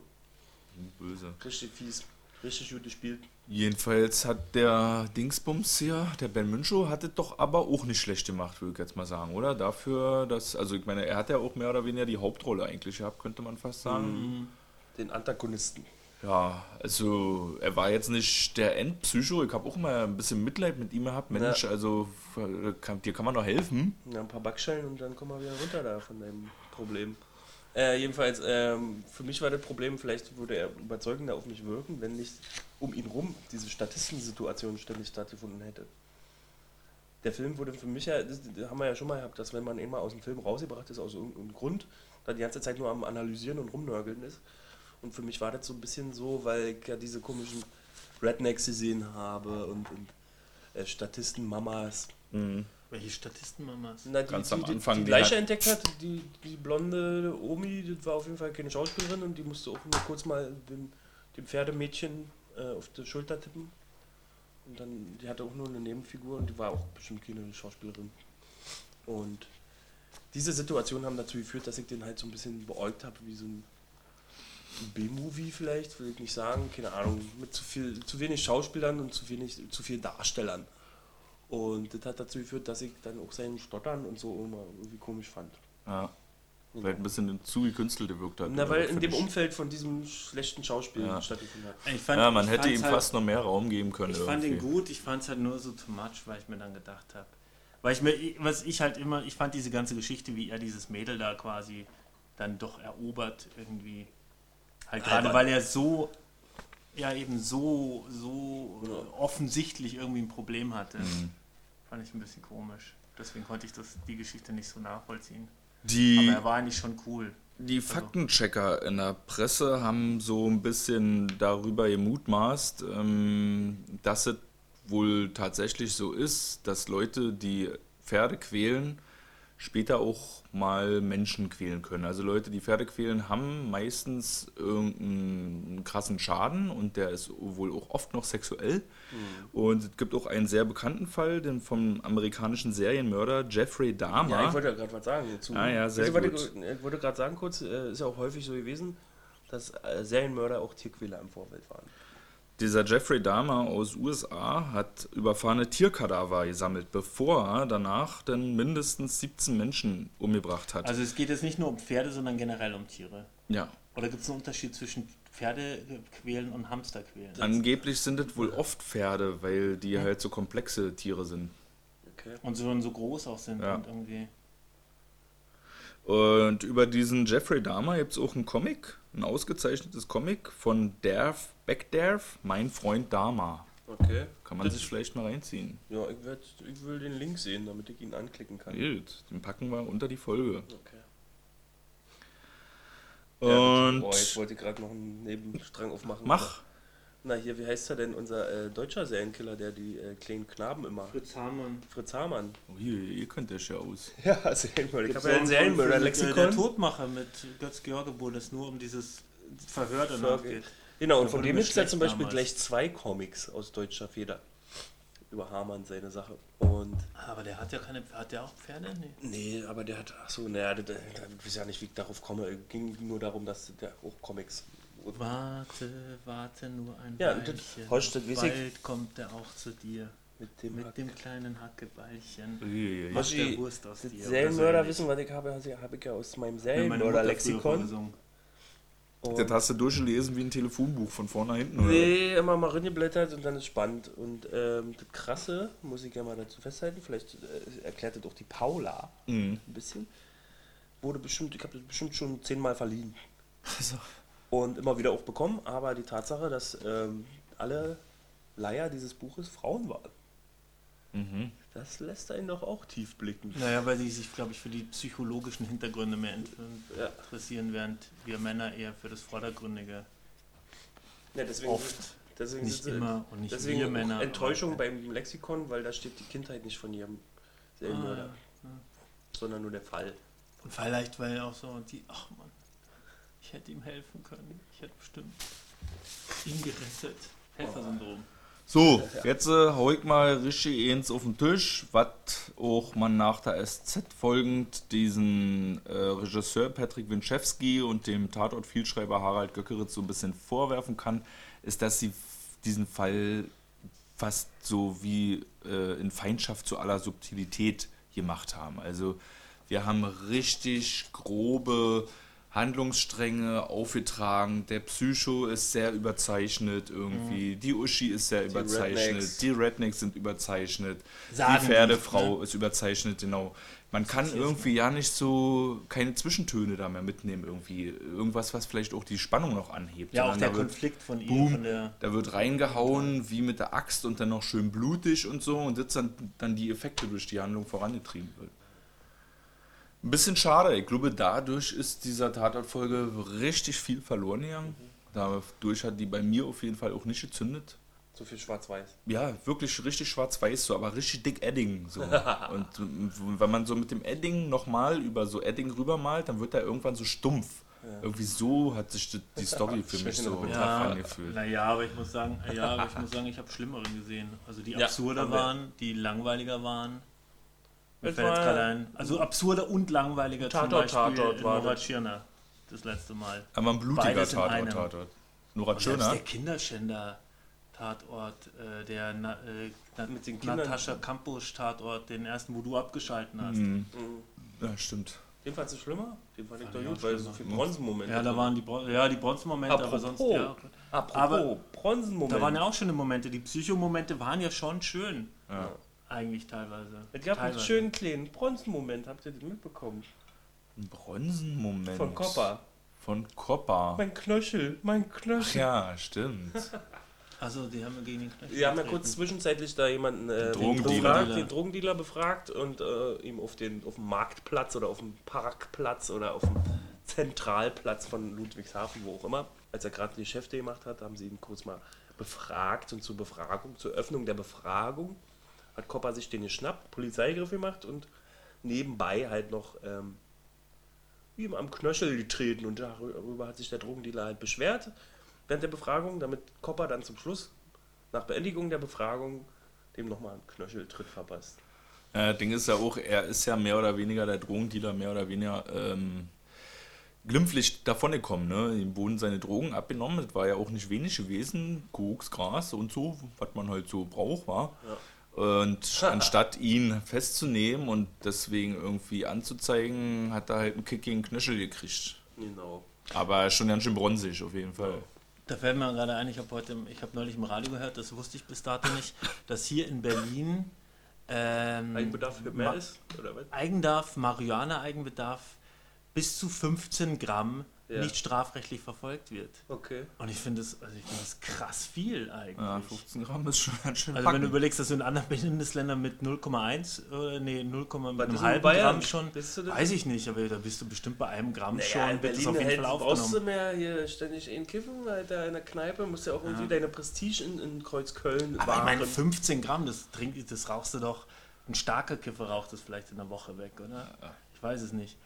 Böse.
Richtig fies, richtig gut gespielt.
Jedenfalls hat der Dingsbums hier, der Ben Münchow, hat es doch aber auch nicht schlecht gemacht, würde ich jetzt mal sagen, oder? Dafür, dass, also ich meine, er hat ja auch mehr oder weniger die Hauptrolle eigentlich gehabt, könnte man fast sagen.
Den Antagonisten.
Ja, also er war jetzt nicht der Endpsycho, ich habe auch mal ein bisschen Mitleid mit ihm gehabt. Mensch,
Ja.
also kann, dir kann man doch helfen.
Ja, ein paar Backschellen und dann kommen wir wieder runter da von deinem Problem. Äh, jedenfalls, ähm, für mich war das Problem, vielleicht würde er überzeugender auf mich wirken, wenn nicht um ihn rum diese Statistensituation ständig stattgefunden hätte. der Film wurde für mich ja, das, das haben wir ja schon mal gehabt, dass wenn man mal aus dem Film rausgebracht ist, aus irgendeinem Grund, da die ganze Zeit nur am Analysieren und Rumnörgeln ist. Und für mich war das so ein bisschen so, weil ich ja diese komischen Rednecks gesehen habe und, und äh, Statisten-Mamas.
Welche Statistenmamas?
Na, die,
Ganz
die,
am Anfang,
die
die
Leiche
hat-
entdeckt hat, die, die blonde Omi, das war auf jeden Fall keine Schauspielerin und die musste auch nur kurz mal dem, dem Pferdemädchen äh, auf die Schulter tippen. Und dann, die hatte auch nur eine Nebenfigur und die war auch bestimmt keine Schauspielerin. Und diese Situation haben dazu geführt, dass ich den halt so ein bisschen beäugt habe, wie so ein B-Movie vielleicht, will ich nicht sagen, keine Ahnung, mit zu viel, zu wenig Schauspielern und zu wenig, zu viel Darstellern. Und das hat dazu geführt, dass ich dann auch seinen Stottern und so immer irgendwie komisch fand.
Ja. Vielleicht ein bisschen zu gekünstelt gewirkt hat.
Na, weil in dem
ich.
Umfeld von diesem schlechten Schauspiel
Ja.
stattgefunden hat.
Ich fand,
Ja, man
ich
hätte ihm
halt,
fast noch mehr Raum geben können.
Ich fand ihn gut, ich fand es halt nur so too much, weil ich mir dann gedacht habe. Weil ich mir, was ich halt immer, ich fand diese ganze Geschichte, wie er dieses Mädel da quasi dann doch erobert, irgendwie. Halt gerade weil er so, ja eben so, so äh, offensichtlich irgendwie ein Problem hatte.
Mhm.
Fand ich ein bisschen komisch. Deswegen konnte ich das, die Geschichte nicht so nachvollziehen.
Die,
Aber er war eigentlich schon cool.
Die Faktenchecker in der Presse haben so ein bisschen darüber gemutmaßt, ähm, dass es wohl tatsächlich so ist, dass Leute, die Pferde quälen, später auch mal Menschen quälen können. Also Leute, die Pferde quälen, haben meistens irgendeinen krassen Schaden und der ist wohl auch oft noch sexuell. Und es gibt auch einen sehr bekannten Fall, den vom amerikanischen Serienmörder Jeffrey Dahmer.
Ja, ich wollte ja gerade was sagen. Zu,
Ah ja, sehr
wollte
gut.
Ich, ich wollte gerade sagen kurz, äh, ist ja auch häufig so gewesen, dass äh, Serienmörder auch Tierquäler im Vorfeld waren.
Dieser Jeffrey Dahmer aus USA hat überfahrene Tierkadaver gesammelt, bevor er danach dann mindestens 17 Menschen umgebracht hat.
Also es geht jetzt nicht nur um Pferde, sondern generell um Tiere.
ja.
Oder gibt es einen Unterschied zwischen Pferde quälen und Hamster quälen?
Angeblich sind es wohl oft Pferde, weil die halt so komplexe Tiere sind.
Okay.
Und so, und so groß auch sind
Ja.
und irgendwie.
Und über diesen Jeffrey Dahmer gibt es auch einen Comic, ein ausgezeichnetes Comic von Derf Backderf, mein Freund Dahmer.
Okay.
Kann man sich vielleicht mal reinziehen.
Ja, ich, werd, ich will den Link sehen, damit ich ihn anklicken kann.
Gut, den packen wir unter die Folge.
Okay. Ja,
Und
boah, jetzt wollte ich gerade noch einen Nebenstrang aufmachen.
mach.
Na, hier, wie heißt er denn, unser äh, deutscher Serienkiller, der die äh, kleinen Knaben immer.
Fritz Hamann.
Fritz Hamann.
Oh, hier, ihr könnt das ja aus.
Ja, Serienmörder. Ich habe ja ein
auch Der,
Serienmörder-Lexikon.
der Todmacher mit Götz George, wo das nur um dieses Verhör danach geht.
Genau, und von dem gibt es ja zum Beispiel
damals.
gleich zwei Comics aus deutscher Feder. Über Hamann seine Sache. Und.
Aber der hat ja keine. Hat der auch Pferde? Nee.
Nee, aber der hat. Achso, naja, ich weiß ja nicht, wie ich darauf komme. Es ging nur darum, dass der auch Comics.
Warte, warte nur ein
Ja,
Weilchen.
Ich.
Bald kommt er auch zu dir.
Mit dem.
Mit dem kleinen Hackebeilchen.
Uiuiui.
Macht
Oschi,
der Wurst aus
das
dir.
Serienmörder-Wissen, was ich habe, habe ich ja aus meinem Serienmörder-Lexikon.
Das hast du durchgelesen wie ein Telefonbuch von vorne nach hinten, oder?
Nee, immer mal reingeblättert und dann ist spannend. Und ähm, das Krasse, muss ich ja mal dazu festhalten, vielleicht äh, erklärt das auch die Paula
Mhm.
ein bisschen, wurde bestimmt, ich habe das bestimmt schon zehnmal verliehen.
Also,
Und immer wieder auch bekommen, aber die Tatsache, dass ähm, alle Leier dieses Buches Frauen waren,
mhm.
das lässt einen doch auch tief blicken.
Naja, weil die sich, glaube ich, für die psychologischen Hintergründe mehr
Ja.
interessieren, während wir Männer eher für das Vordergründige
Ja, deswegen,
oft,
deswegen
nicht
sind-
immer und nicht
Deswegen
wir Männer.
Enttäuschung beim Lexikon, weil da steht die Kindheit nicht von jedem
Ah,
Serienmörder,
ja.
sondern nur der Fall.
Und vielleicht, weil auch so die, ach man, hätte ihm helfen können. Ich hätte bestimmt ihn gerettet. Helfersyndrom.
So, jetzt äh, hau ich mal richtig eins auf den Tisch, was auch man nach der SZ folgend diesen äh, Regisseur Patrick Winczewski und dem Tatort-Vielschreiber Harald Göckeritz so ein bisschen vorwerfen kann, ist, dass sie diesen Fall fast so wie äh, in Feindschaft zu aller Subtilität gemacht haben. Also wir haben richtig grobe Handlungsstränge aufgetragen. Der Psycho ist sehr überzeichnet irgendwie. Die Uschi ist sehr überzeichnet.
Rednecks.
Die Rednecks sind überzeichnet.
Sagen
die
die,
Pferdefrau ist überzeichnet, genau. Man kann irgendwie ja nicht so keine Zwischentöne da mehr mitnehmen irgendwie. Irgendwas, was vielleicht auch die Spannung noch anhebt.
Ja, auch
sondern
der
wird-
Konflikt von ihr,
Boom,
von der.
da wird reingehauen wie mit der Axt und dann noch schön blutig und so und jetzt dann, dann die Effekte durch die Handlung vorangetrieben wird. Ein bisschen schade, ich glaube, dadurch ist dieser Tatortfolge richtig viel verloren gegangen. Dadurch hat die bei mir auf jeden Fall auch nicht gezündet.
So viel schwarz-weiß.
Ja, wirklich richtig schwarz-weiß, so, aber richtig dick Edding. So. und wenn man so mit dem Edding nochmal über so Edding rübermalt, dann wird er irgendwann so stumpf. Irgendwie so hat sich die- die Story für mich so
Ja,
angefühlt.
naja, aber ich muss sagen, ja, aber ich muss sagen, ich habe Schlimmeren gesehen. Also die
Ja,
absurder
wir.
waren, die langweiliger waren. Mir
Es
fällt jetzt gerade ein. Also absurder und langweiliger
Tatort,
zum Beispiel
Tatort war
Nora
das.
Tschirner das letzte Mal.
Aber ein blutiger
Beides in
Tatort,
einem.
Tatort. Nora
Und selbst
Schöner.
der Kinderschänder Tatort, äh, der Na, äh,
Mit den Kindern.
Natascha Kampusch Tatort, den ersten, wo du abgeschalten hast.
Mhm. Ja, stimmt.
Den fandst du schlimmer? Den fand ich doch gut, weil so viele Bronzenmomente.
Ja, da waren die, Bron ja, die Bronzenmomente, aber sonst ja. okay.
Apropos,
Aber-
Bronzenmomente.
Da waren ja auch schöne Momente. Die Psychomomente waren ja schon schön.
Ja.
Eigentlich teilweise.
Es gab einen
Teilweise.
schönen kleinen Bronzenmoment, habt ihr den mitbekommen?
Ein Bronzenmoment.
Von Copper.
Von Copper.
Mein Knöchel, mein
Ach
Knöchel.
ja, stimmt.
Also, die haben wir gegen den Knöchel
Wir haben ja kurz zwischenzeitlich da jemanden, äh,
Den
den,
Drogendealer.
befragt, den Drogendealer befragt und äh, ihm auf, den, auf dem Marktplatz oder auf dem Parkplatz oder auf dem Zentralplatz von Ludwigshafen, wo auch immer, als er gerade die Geschäfte gemacht hat, haben sie ihn kurz mal befragt und zur Befragung, zur Öffnung der Befragung hat Kopper sich den geschnappt, Polizeigriff gemacht und nebenbei halt noch ähm, ihm am Knöchel getreten und darüber hat sich der Drogendealer halt beschwert während der Befragung, damit Kopper dann zum Schluss, nach Beendigung der Befragung, dem nochmal einen Knöcheltritt verpasst.
Äh, Ding ist ja auch, er ist ja mehr oder weniger der Drogendealer, mehr oder weniger ähm, glimpflich davongekommen. Ne? Ihm wurden seine Drogen abgenommen, das war ja auch nicht wenig gewesen, Koks, Gras und so, was man halt so braucht, war. Und anstatt ihn festzunehmen und deswegen irgendwie anzuzeigen, hat er halt einen Kick gegen Knöchel gekriegt.
Genau.
Aber schon ganz schön bronzig auf jeden Fall.
Da fällt mir gerade ein, ich habe heute, ich habe neulich im Radio gehört, das wusste ich bis dato nicht, dass hier in Berlin ähm,
Eigenbedarf für mehr
Ma-
ist? Oder was?
Eigendarf, Marihuana-Eigenbedarf bis zu 15 Gramm
Ja.
nicht strafrechtlich verfolgt wird.
Okay.
Und ich finde das, also ich finde das krass viel eigentlich.
Ja, 15 Gramm ist schon ganz schön
Also wenn du
packen.
überlegst, dass du in anderen Bundesländern mit 0,1 oder nee, 0, mit einem halben
Bayern?
Gramm schon,
du
weiß ich nicht, aber da bist du bestimmt bei einem Gramm
Naja,
schon,
in
wird das auf jeden
halt,
Fall
brauchst du
aufgenommen.
mehr hier ständig in kiffen, Alter, in der Kneipe, musst ja auch irgendwie deine Prestige in, in Kreuzköln
Aber ich meine,
wahren.
15 Gramm, das, trink, das rauchst du doch, ein starker Kiffer raucht das vielleicht in der Woche weg, oder? Ich weiß es nicht.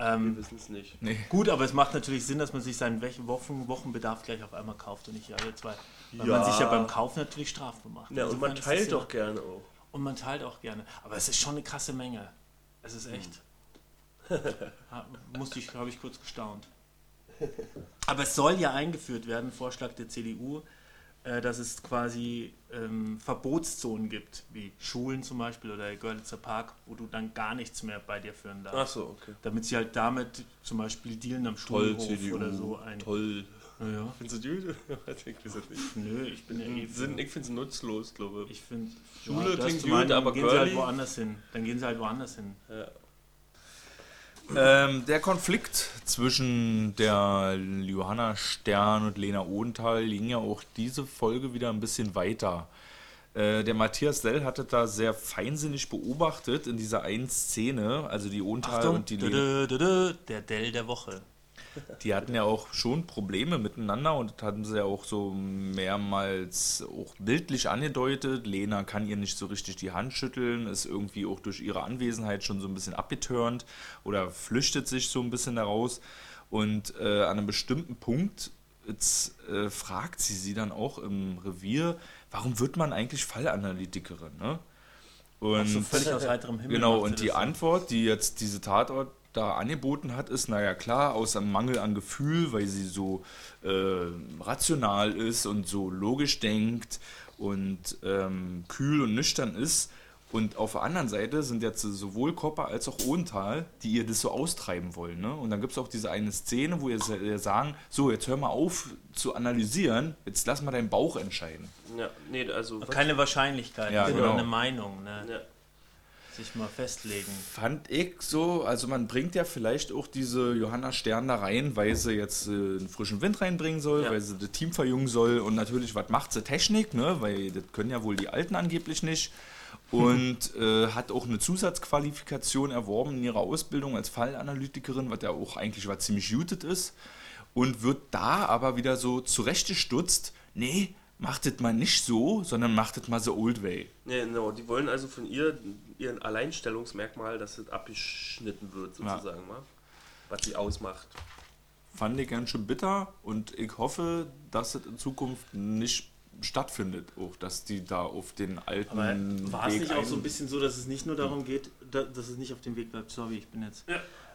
Ähm,
Wir wissen es nicht.
Nee.
Gut, aber es macht natürlich Sinn, dass man sich seinen Wochen, Wochenbedarf gleich auf einmal kauft und nicht alle zwei. Weil
Ja.
man sich ja beim Kauf natürlich strafbar macht.
Ja, und man teilt
ja-
doch gerne auch.
Und man teilt auch gerne. Aber es ist schon eine krasse Menge. Es ist echt. Ha- Musste ich, habe ich kurz gestaunt. Aber es soll ja eingeführt werden, Vorschlag der CDU, äh, dass es quasi ähm, Verbotszonen gibt, wie Schulen zum Beispiel oder der Görlitzer Park, wo du dann gar nichts mehr bei dir führen darfst.
Ach so, okay.
Damit sie halt damit zum Beispiel Dealen am
Toll,
Schulhof
CDU.
oder so ein.
Toll.
Naja.
Findest du gut? ich weiß es nicht.
Nö, ich bin ja eh.
ich finde es nutzlos, glaube ich.
Ich finde,
Schule
das
klingt gut, aber
gehen sie halt woanders hin. Dann gehen sie halt woanders hin.
Ähm, der Konflikt zwischen der Johanna Stern und Lena Odenthal ging ja auch diese Folge wieder ein bisschen weiter. Äh, der Matthias Dell hatte da sehr feinsinnig beobachtet in dieser einen Szene, also die Odenthal
Achtung,
und die Lena.
der Dell der Woche.
Die hatten ja auch schon Probleme miteinander und das hatten sie ja auch so mehrmals auch bildlich angedeutet. Lena kann ihr nicht so richtig die Hand schütteln, ist irgendwie auch durch ihre Anwesenheit schon so ein bisschen abgeturnt oder flüchtet sich so ein bisschen daraus. Und äh, an einem bestimmten Punkt jetzt, äh, fragt sie sie dann auch im Revier, warum wird man eigentlich Fallanalytikerin? Ne? Und
So völlig aus heiterem Himmel.
Genau, und die
so.
Antwort, die jetzt diese Tatort da angeboten hat, ist, naja klar, aus einem Mangel an Gefühl, weil sie so äh, rational ist und so logisch denkt und ähm, kühl und nüchtern ist Und auf der anderen Seite sind jetzt sowohl Kopper als auch Ohntal, die ihr das so austreiben wollen. Ne? Und dann gibt es auch diese eine Szene, wo ihr ihr sagen, so, jetzt hör mal auf zu analysieren, jetzt lass mal deinen Bauch entscheiden.
Ja, nee, also.
Keine Wahrscheinlichkeit,
Ja,
sondern
genau.
eine Meinung, ne?
ja.
Sich mal festlegen.
Fand ich so, also man bringt ja vielleicht auch diese Johanna Stern da rein, weil sie jetzt äh, einen frischen Wind reinbringen soll,
Ja.
weil sie das Team verjüngen soll und natürlich, was macht sie? Technik, ne? weil das können ja wohl die Alten angeblich nicht. Und äh, hat auch eine Zusatzqualifikation erworben in ihrer Ausbildung als Fallanalytikerin, was ja auch eigentlich was ziemlich jutet ist. Und wird da aber wieder so zurechtgestutzt, nee, macht das mal nicht so, sondern macht das mal so old way.
Nee, genau. Die wollen also von ihr ihren Alleinstellungsmerkmal, dass es abgeschnitten wird, sozusagen mal. Was sie ausmacht.
fand ich ganz schön bitter und ich hoffe, dass es in Zukunft nicht stattfindet, auch dass die da auf den alten
Aber war es nicht auch so ein bisschen so, dass es nicht nur darum geht, da, dass es nicht auf dem Weg bleibt, sorry, ich bin jetzt,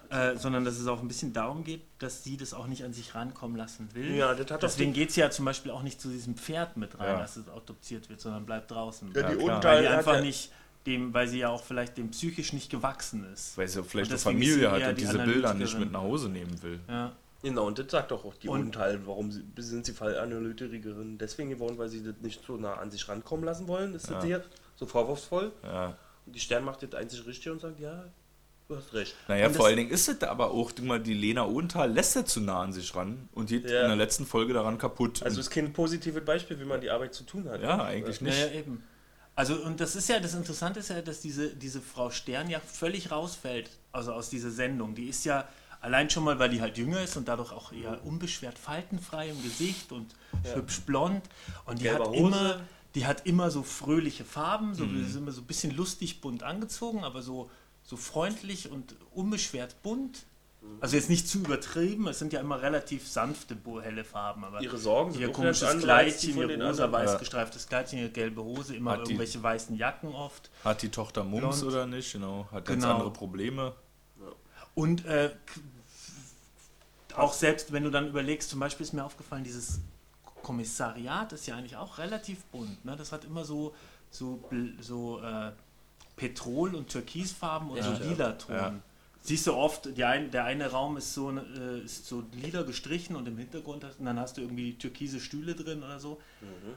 äh, sondern dass es auch ein bisschen darum geht, dass sie das auch nicht an sich rankommen lassen will.
Ja, das hat
Deswegen geht sie ja zum Beispiel auch nicht zu diesem Pferd mit rein,
Ja.
dass es adoptiert wird, sondern bleibt draußen.
Ja,
Ja,
die
klar.
weil die
hat
einfach
ja,
nicht dem, weil sie ja auch vielleicht dem psychisch nicht gewachsen ist.
weil sie vielleicht eine Familie hat und
die
diese Bilder nicht mit nach Hause nehmen will.
Ja.
Genau, und das sagt doch auch die
Und-
Unteil. Warum sie, sind sie Fallanalytikerin deswegen geworden, weil sie das nicht so nah an sich rankommen lassen wollen? Ist das
Ja.
hier so vorwurfsvoll?
Ja.
Und die Stern macht das einzig richtig und sagt, ja, du hast recht.
Naja,
Und
vor allen Dingen ist es aber auch, mal, die Lena Ohntal lässt er zu nah an sich ran und geht
Ja.
in der letzten Folge daran kaputt.
Also ist kein positives Beispiel, wie man die Arbeit zu tun hat.
ja, eigentlich
Ja,
nicht.
ja, eben. Also, und das ist ja, das Interessante ist ja, dass diese, diese Frau Stern ja völlig rausfällt, also aus dieser Sendung. Die ist ja allein schon mal, weil die halt jünger ist und dadurch auch eher unbeschwert faltenfrei im Gesicht und hübsch blond. Und die
Gelbe
hat
Hose.
immer, die hat immer so fröhliche Farben, so
Mhm.
immer so ein bisschen lustig bunt angezogen, aber so, so freundlich und unbeschwert bunt. Also jetzt nicht zu übertrieben, es sind ja immer relativ sanfte, helle Farben, aber
Ihre Sorgen sind
ihr komisches
die
Kleidchen, ihr
den
rosa
anderen.
weiß
Ja.
gestreiftes Kleidchen, ihre gelbe Hose, immer
Hat die-
irgendwelche weißen Jacken oft.
Hat die Tochter Mums
Blond.
oder nicht? Genau. Hat ganz
Genau.
andere Probleme.
Und äh, auch selbst wenn du dann überlegst, zum Beispiel ist mir aufgefallen, dieses Kommissariat ist ja eigentlich auch relativ bunt. Ne? Das hat immer so, so, so äh, Petrol- und Türkisfarben und
Ja.
so lila Ton.
Ja.
Siehst du oft, die ein, der eine Raum ist so, äh, ist so lila gestrichen und im Hintergrund hast, und dann hast du irgendwie türkise Stühle drin oder so.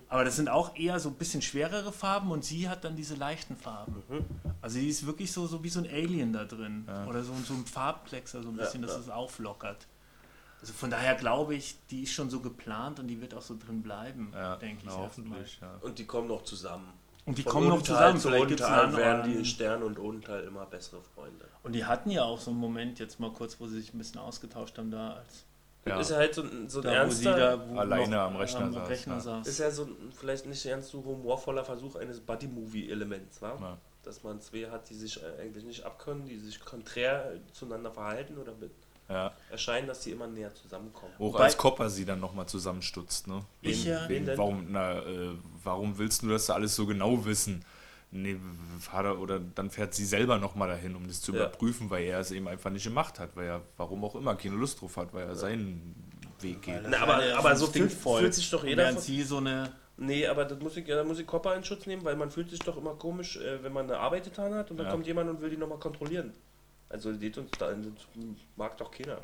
Aber das sind auch eher so ein bisschen schwerere Farben und sie hat dann diese leichten Farben. Also die ist wirklich so, so wie so ein Alien da drin. Oder so, so ein Farbplexer, so ein
Ja,
bisschen, dass
ja.
es auflockert. Also von daher glaube ich, die ist schon so geplant und die wird auch so drin bleiben,
Ja,
denke ich.
hoffentlich. Ja.
Und die kommen noch zusammen.
Und die
Von
kommen noch zusammen.
Zu
Vielleicht einen
werden die Stern und Odenthal immer bessere Freunde.
Und die hatten ja auch so einen Moment jetzt mal kurz, wo sie sich ein bisschen ausgetauscht haben da als
Ja.
ist ja halt so ein, so ein
da,
ernster,
da
Alleine am Rechner saß,
Rechner
ja.
saß.
ist ja so ein, vielleicht nicht ganz so humorvoller Versuch eines Buddy-Movie-Elements, wa?
Ja.
Dass man zwei hat, die sich äh, eigentlich nicht abkönnen, die sich konträr zueinander verhalten oder mit
Ja.
erscheinen, dass die immer näher zusammenkommen.
Auch
Wobei-
als Kopper sie dann nochmal zusammenstutzt. Ne?
Ich,
Wen-
ja.
wen-
Wen denn?
warum, na, äh, warum willst du das da alles so genau wissen? Nee, Vater, oder dann fährt sie selber nochmal dahin, um das zu
Ja.
überprüfen, weil er es eben einfach nicht gemacht hat, weil er, warum auch immer, keine Lust drauf hat, weil er seinen Weg geht.
Na, aber-
Ja,
aber so fühlt-
stinkvoll.
fühlt sich doch jeder
Während sie so eine
Nee, aber das muss ich, ja, da muss ich Kopper in Schutz nehmen, weil man fühlt sich doch immer komisch, äh, wenn man eine Arbeit getan hat und dann
Ja.
kommt jemand und will die nochmal kontrollieren. Also das mag doch keiner.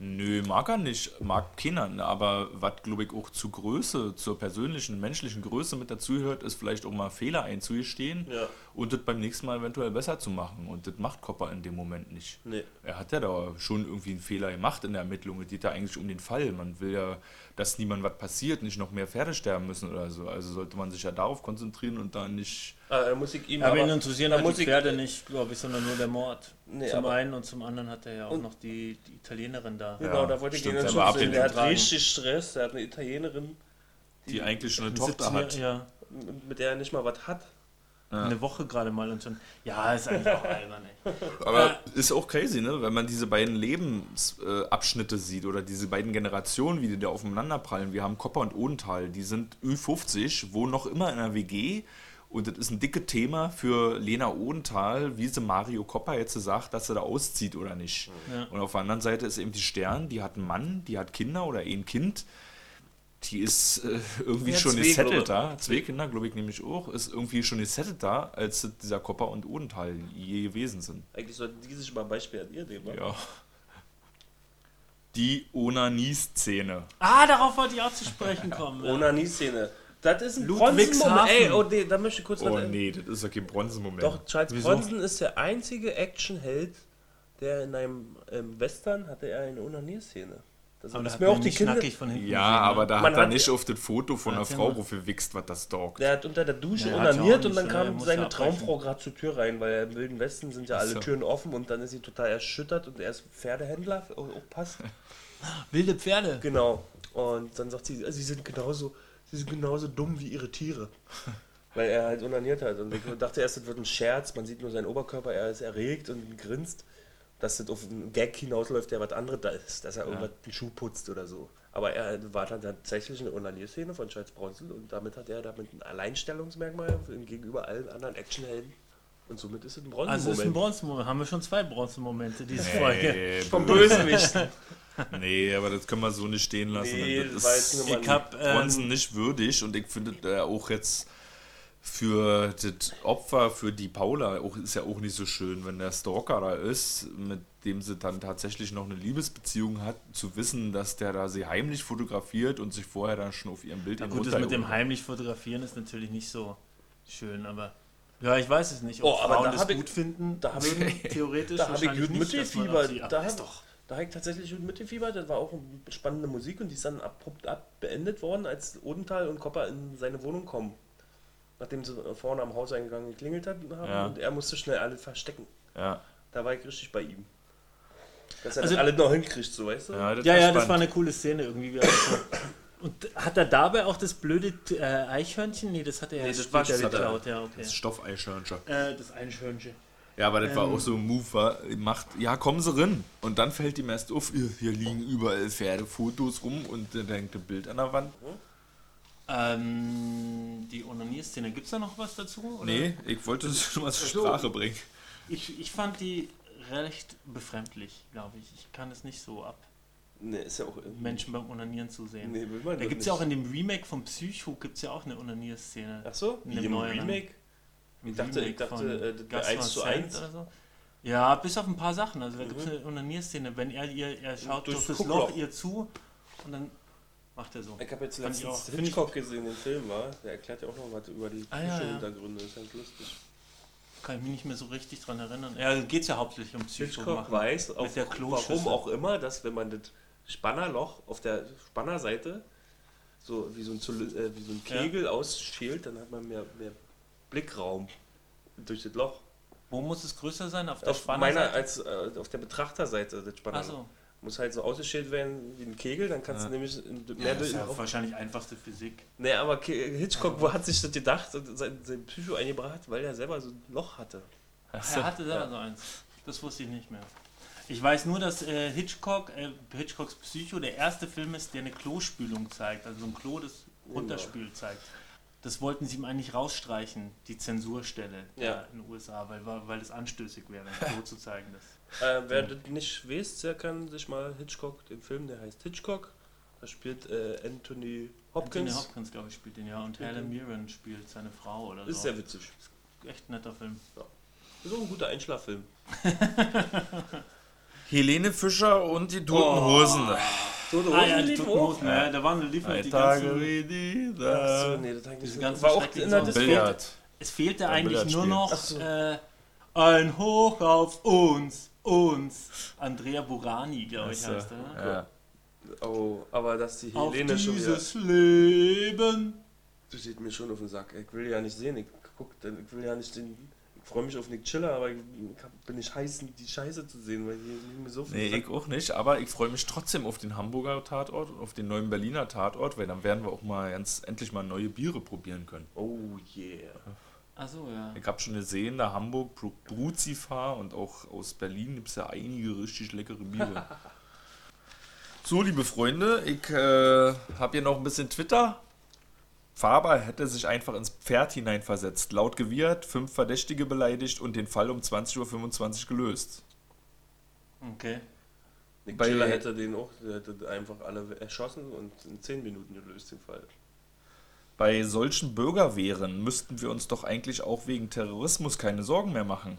Nö, mag er nicht, mag keiner. ne, Aber was, glaube ich, auch zur Größe, zur persönlichen, menschlichen Größe mit dazuhört, ist vielleicht auch mal Fehler einzugestehen
Ja.
Und das beim nächsten Mal eventuell besser zu machen. Und das macht Kopper in dem Moment nicht.
Nee.
Er hat ja da schon irgendwie einen Fehler gemacht in der Ermittlung. Es geht ja eigentlich um den Fall. Man will ja, dass niemand was passiert, nicht noch mehr Pferde sterben müssen oder so. Also sollte man sich ja darauf konzentrieren und da nicht.
Ah, muss ich ihm
Aber ihn
aber,
interessieren
da
halt
muss
die
ich-
Pferde nicht, glaube ich, sondern nur der Mord.
Nee,
Zum
aber-
einen und zum anderen hat er ja auch noch die, die Italienerin da.
Genau,
Ja,
da wollte ich
stimmt,
ihn
war
nehmen. Der hat
abgetragen.
richtig Stress, der hat eine Italienerin,
Die eigentlich schon eine
Ein
Tochter
17
hat.
Ja,
mit der er nicht mal was hat.
Ja.
eine Woche gerade mal und schon. Ja, ist eigentlich auch albern, ey.
Aber ist auch crazy, ne? Wenn man diese beiden Lebensabschnitte äh, sieht oder diese beiden Generationen, wie die da aufeinanderprallen. Wir haben Kopper und Odenthal, die sind Ü50, wohnen noch immer in einer WG. Und das ist ein dickes Thema für Lena Odenthal, wie sie Mario Kopper jetzt sagt, dass sie da auszieht oder nicht.
Ja.
Und auf der anderen Seite ist eben die Stern, die hat einen Mann, die hat Kinder oder ein Kind. Die ist äh, irgendwie
Ja,
schon gesettelt da. Zwei Kinder, glaube ich nämlich auch. Ist irgendwie schon gesettelt da, als dieser Kopper und Odenthal je gewesen sind.
Eigentlich sollten die sich mal ein Beispiel an ihr nehmen. wa?
Ja. Die Onanie-Szene.
Ah, darauf wollte ich auch zu sprechen kommen. ja.
Onanie-Szene. Das ist ein. Bronzenmoment. Ey, oh nee, da möchte ich kurz
Oh nee, das ist ja kein Bronzemoment.
Doch, Charles
Wieso?
Bronson ist der einzige Actionheld, der in einem ähm, Western hatte er eine Onanier-Szene. Das
Aber
ist mir auch die
nicht
Kinder.
nackig von hinten
Ja,
gesehen, ne?
aber da hat er nicht auf das Foto von einer Frau
mal.
rumgewichst, was das stalkt.
Der hat unter der Dusche
Ja,
onaniert und dann kam seine. Traumfrau gerade zur Tür rein, weil im Wilden Westen sind ja alle
so.
Türen offen und dann ist sie total erschüttert und er ist Pferdehändler, auch, auch passt.
Wilde Pferde.
Genau. Und dann sagt sie, sie sind genauso, sie sind genauso dumm wie ihre Tiere. Weil er halt onaniert hat. Und ich dachte erst, das wird ein Scherz, man sieht nur seinen Oberkörper, er ist erregt und grinst. Dass das auf einen Gag hinausläuft, der was anderes da ist, dass er irgendwas einen Schuh putzt oder so. Aber er war dann tatsächlich eine Onanierszene von Charles Bronson und damit hat er damit ein Alleinstellungsmerkmal gegenüber allen anderen Actionhelden. Und somit ist es ein Bronzenmoment.
Also es ist ein Bronzenmoment. Haben wir schon zwei Bronzenmomente diese Folge.
Nee,
Vom Bösewicht.
nee, aber das können wir so nicht stehen lassen.
Nee,
das ist
Ich hab,
Bronson
ähm,
nicht würdig und ich finde der auch jetzt für das Opfer, für die Paula, auch, ist ja auch nicht so schön, wenn der Stalker da ist, mit dem sie dann tatsächlich noch eine Liebesbeziehung hat, zu wissen, dass der da sie heimlich fotografiert und sich vorher dann schon auf ihrem Bild
na gut, das mit dem heimlich fotografieren ist natürlich nicht so schön, aber ja, ich weiß es nicht. Ob
Oh, aber
Frauen
da
das
hab ich-
gut finden,
da hab
würden, theoretisch
da habe ich
wahrscheinlich
gut
Ach,
Da, hab-
doch.
da habe ich tatsächlich gut mitgefiebert. Das war auch eine spannende Musik und die ist dann abrupt ab beendet worden, als Odenthal und Kopper in seine Wohnung kommen. Nachdem sie vorne am Hauseingang geklingelt hatten haben
Ja.
und er musste schnell alle verstecken.
Ja,
Da war ich richtig bei ihm. Dass er
Also-
das alle noch hinkriegt, so weißt du?
ja, das
Ja,
war
ja, das war eine coole Szene irgendwie. Und hat er dabei auch das blöde äh, Eichhörnchen? Nee, das hat er
Nee,
ja
das war später.
geklaut. Ja, okay.
Das Stoffeichhörnchen.
Äh, das Eichhörnchen.
Ja, aber das war
Ähm.
auch so ein Move, war, macht, ja, kommen Sie rein. Und dann fällt ihm erst auf, hier, hier liegen überall Pferdefotos rum und dann hängt ein Bild an der Wand.
Ähm, die Onanier-Szene, gibt es da noch was dazu? oder?
Nee, ich wollte es schon mal zur
so.
Sprache bringen.
Ich, ich fand die recht befremdlich, glaube ich. Ich kann es nicht so ab,
Nee, ist ja auch.
Menschen beim Onanieren zu sehen.
Nee, will man
da gibt es ja auch in dem Remake von Psycho gibt's ja auch eine Onanier-Szene.
Ach so?
in
Wie
dem neuen.
Remake?
Im
ich dachte-
Remake
ich dachte, äh, das wäre
Gus
1
Van
zu
Sant
1.
Oder so. Ja, bis auf ein paar Sachen. Also da gibt es
Mhm.
eine Onanier-Szene. Wenn er ihr, er schaut durch das
Guckloch.
Loch ihr zu und dann macht er so.
Ich habe jetzt letztens Hitchcock gesehen, den Film, war. Der erklärt ja auch noch was über die
Ah, ja, ja.
Hintergründe. Das ist ganz lustig.
Kann ich mich nicht mehr so richtig dran erinnern. Ja, geht es ja hauptsächlich um Psycho
Hitchcock
machen.
weiß, auf,
der
warum auch immer, dass wenn man das Spannerloch auf der Spannerseite so wie so ein, Zyli- äh, wie so ein
Ja.
Kegel ausschält, dann hat man mehr, mehr Blickraum durch das Loch.
Wo muss es größer sein? Auf der
Auf meiner
Spannerseite?
als äh, auf der Betrachterseite das Spannerloch.
Achso.
Muss halt so ausgeschält werden wie ein Kegel, dann kannst
Ja.
du nämlich in-
Ja,
mehr
das ist ja wahrscheinlich einfachste Physik.
Nee, aber Hitchcock, wo hat sich das gedacht und sein, sein Psycho eingebracht, weil er selber so ein Loch hatte.
Er hatte selber
Ja.
so eins. Das wusste ich nicht mehr. Ich weiß nur, dass äh, Hitchcock, äh, Hitchcocks Psycho der erste Film ist, der eine Klospülung zeigt. Also so ein Klo, das runterspült zeigt. Das wollten sie ihm eigentlich rausstreichen, die Zensurstelle
Ja.
in den USA, weil, weil es anstößig wäre, Klo zu zeigen. Das.
Äh, wer das nicht weiß, der kann sich mal Hitchcock, den Film, der heißt Hitchcock. Da spielt äh, Anthony Hopkins.
Anthony Hopkins, glaube ich, spielt den ja. Und Helen Mirren spielt seine Frau oder so.
Ist sehr witzig.
Echt ein netter Film.
Ist auch ein guter Einschlaffilm.
Helene Fischer und die Toten
Oh.
Hosen.
So,
Ah ja, die Toten Hosen, ja, da waren liefen
Drei
die
Tage
ganzen,
wie die
Achso,
da.
nee, das
Diese
nicht.
ganzen
War auch in der.
Billard.
Es fehlte
Beim
eigentlich nur noch
so.
äh, ein Hoch auf uns, uns. Andrea Burani, glaube ich, heißt er.
Ja.
Oh, aber dass die
Auf
Helene schon wieder.
dieses Leben.
Das steht mir schon auf den Sack. Ich will ja nicht sehen. Ich guck, ich will ja nicht den. Ich freue mich auf Nick Chiller, aber ich bin nicht heiß, die Scheiße zu sehen, weil die liegen mir so viel.
Nee, ich auch nicht, aber ich freue mich trotzdem auf den Hamburger Tatort, auf den neuen Berliner Tatort, weil dann werden wir auch mal ganz endlich mal neue Biere probieren können.
Oh yeah.
Achso, ja.
Ich habe schon gesehen, da Hamburg Bru- Bruzifahr und auch aus Berlin gibt es ja einige richtig leckere Biere. so, liebe Freunde, ich äh, habe hier noch ein bisschen Twitter. Faber hätte sich einfach ins Pferd hineinversetzt, laut gewirrt, fünf Verdächtige beleidigt und den Fall um 20.25 Uhr gelöst.
Okay.
Nick
Bei-
Chiller hätte den auch, der hätte einfach alle erschossen und in 10 Minuten gelöst den Fall.
Bei solchen Bürgerwehren müssten wir uns doch eigentlich auch wegen Terrorismus keine Sorgen mehr machen.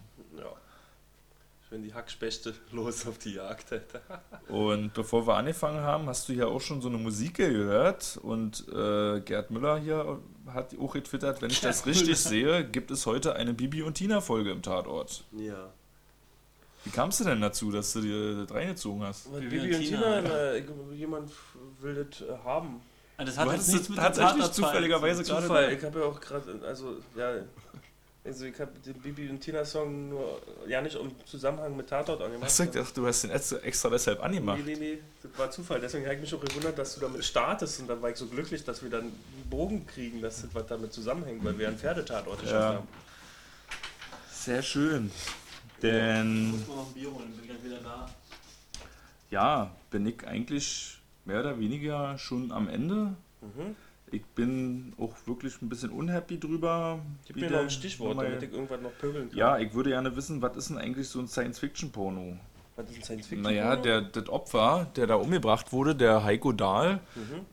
Wenn die Hackspechte los auf die Jagd hätte.
Und bevor wir angefangen haben, hast du ja auch schon so eine Musik gehört. Und äh, Gerd Müller hier hat auch getwittert, wenn ich das richtig sehe, gibt es heute eine Bibi und Tina Folge im Tatort.
Ja.
Wie kamst du denn dazu, dass du dir das reingezogen hast?
Bibi
Bibi
und Tina.
Tina, äh, jemand will das äh, haben.
Ah, Das
Du
hat
hattest
jetzt nichts mit
tatsächlich zufälligerweise gerade
Zufall, ich habe ja auch gerade, also, ja, also ich habe den Bibi und Tina Song nur, ja nicht im Zusammenhang mit Tatort angemacht.
Du gedacht, du hast den extra- deshalb angemacht?
Nee, nee, nee, das war Zufall. Deswegen habe ich mich auch gewundert, dass du damit startest. Und dann war ich so glücklich, dass wir dann einen Bogen kriegen, dass das was damit zusammenhängt, weil wir einen Pferdetatort geschafft
Ja.
haben.
Sehr schön. Denn
Muss man noch ein Bier holen, bin gleich wieder da.
ja, bin ich eigentlich mehr oder weniger schon am Ende.
Mhm.
Ich bin auch wirklich ein bisschen unhappy drüber.
Gib mir noch ein Stichwort,
nochmal-
damit ich irgendwann noch pöbeln kann.
Ja, ich würde gerne wissen, was ist denn eigentlich so ein Science-Fiction-Porno?
Was ist ein Science Fiction?
Naja, der, das Opfer, der da umgebracht wurde, der Heiko Dahl,
Mhm.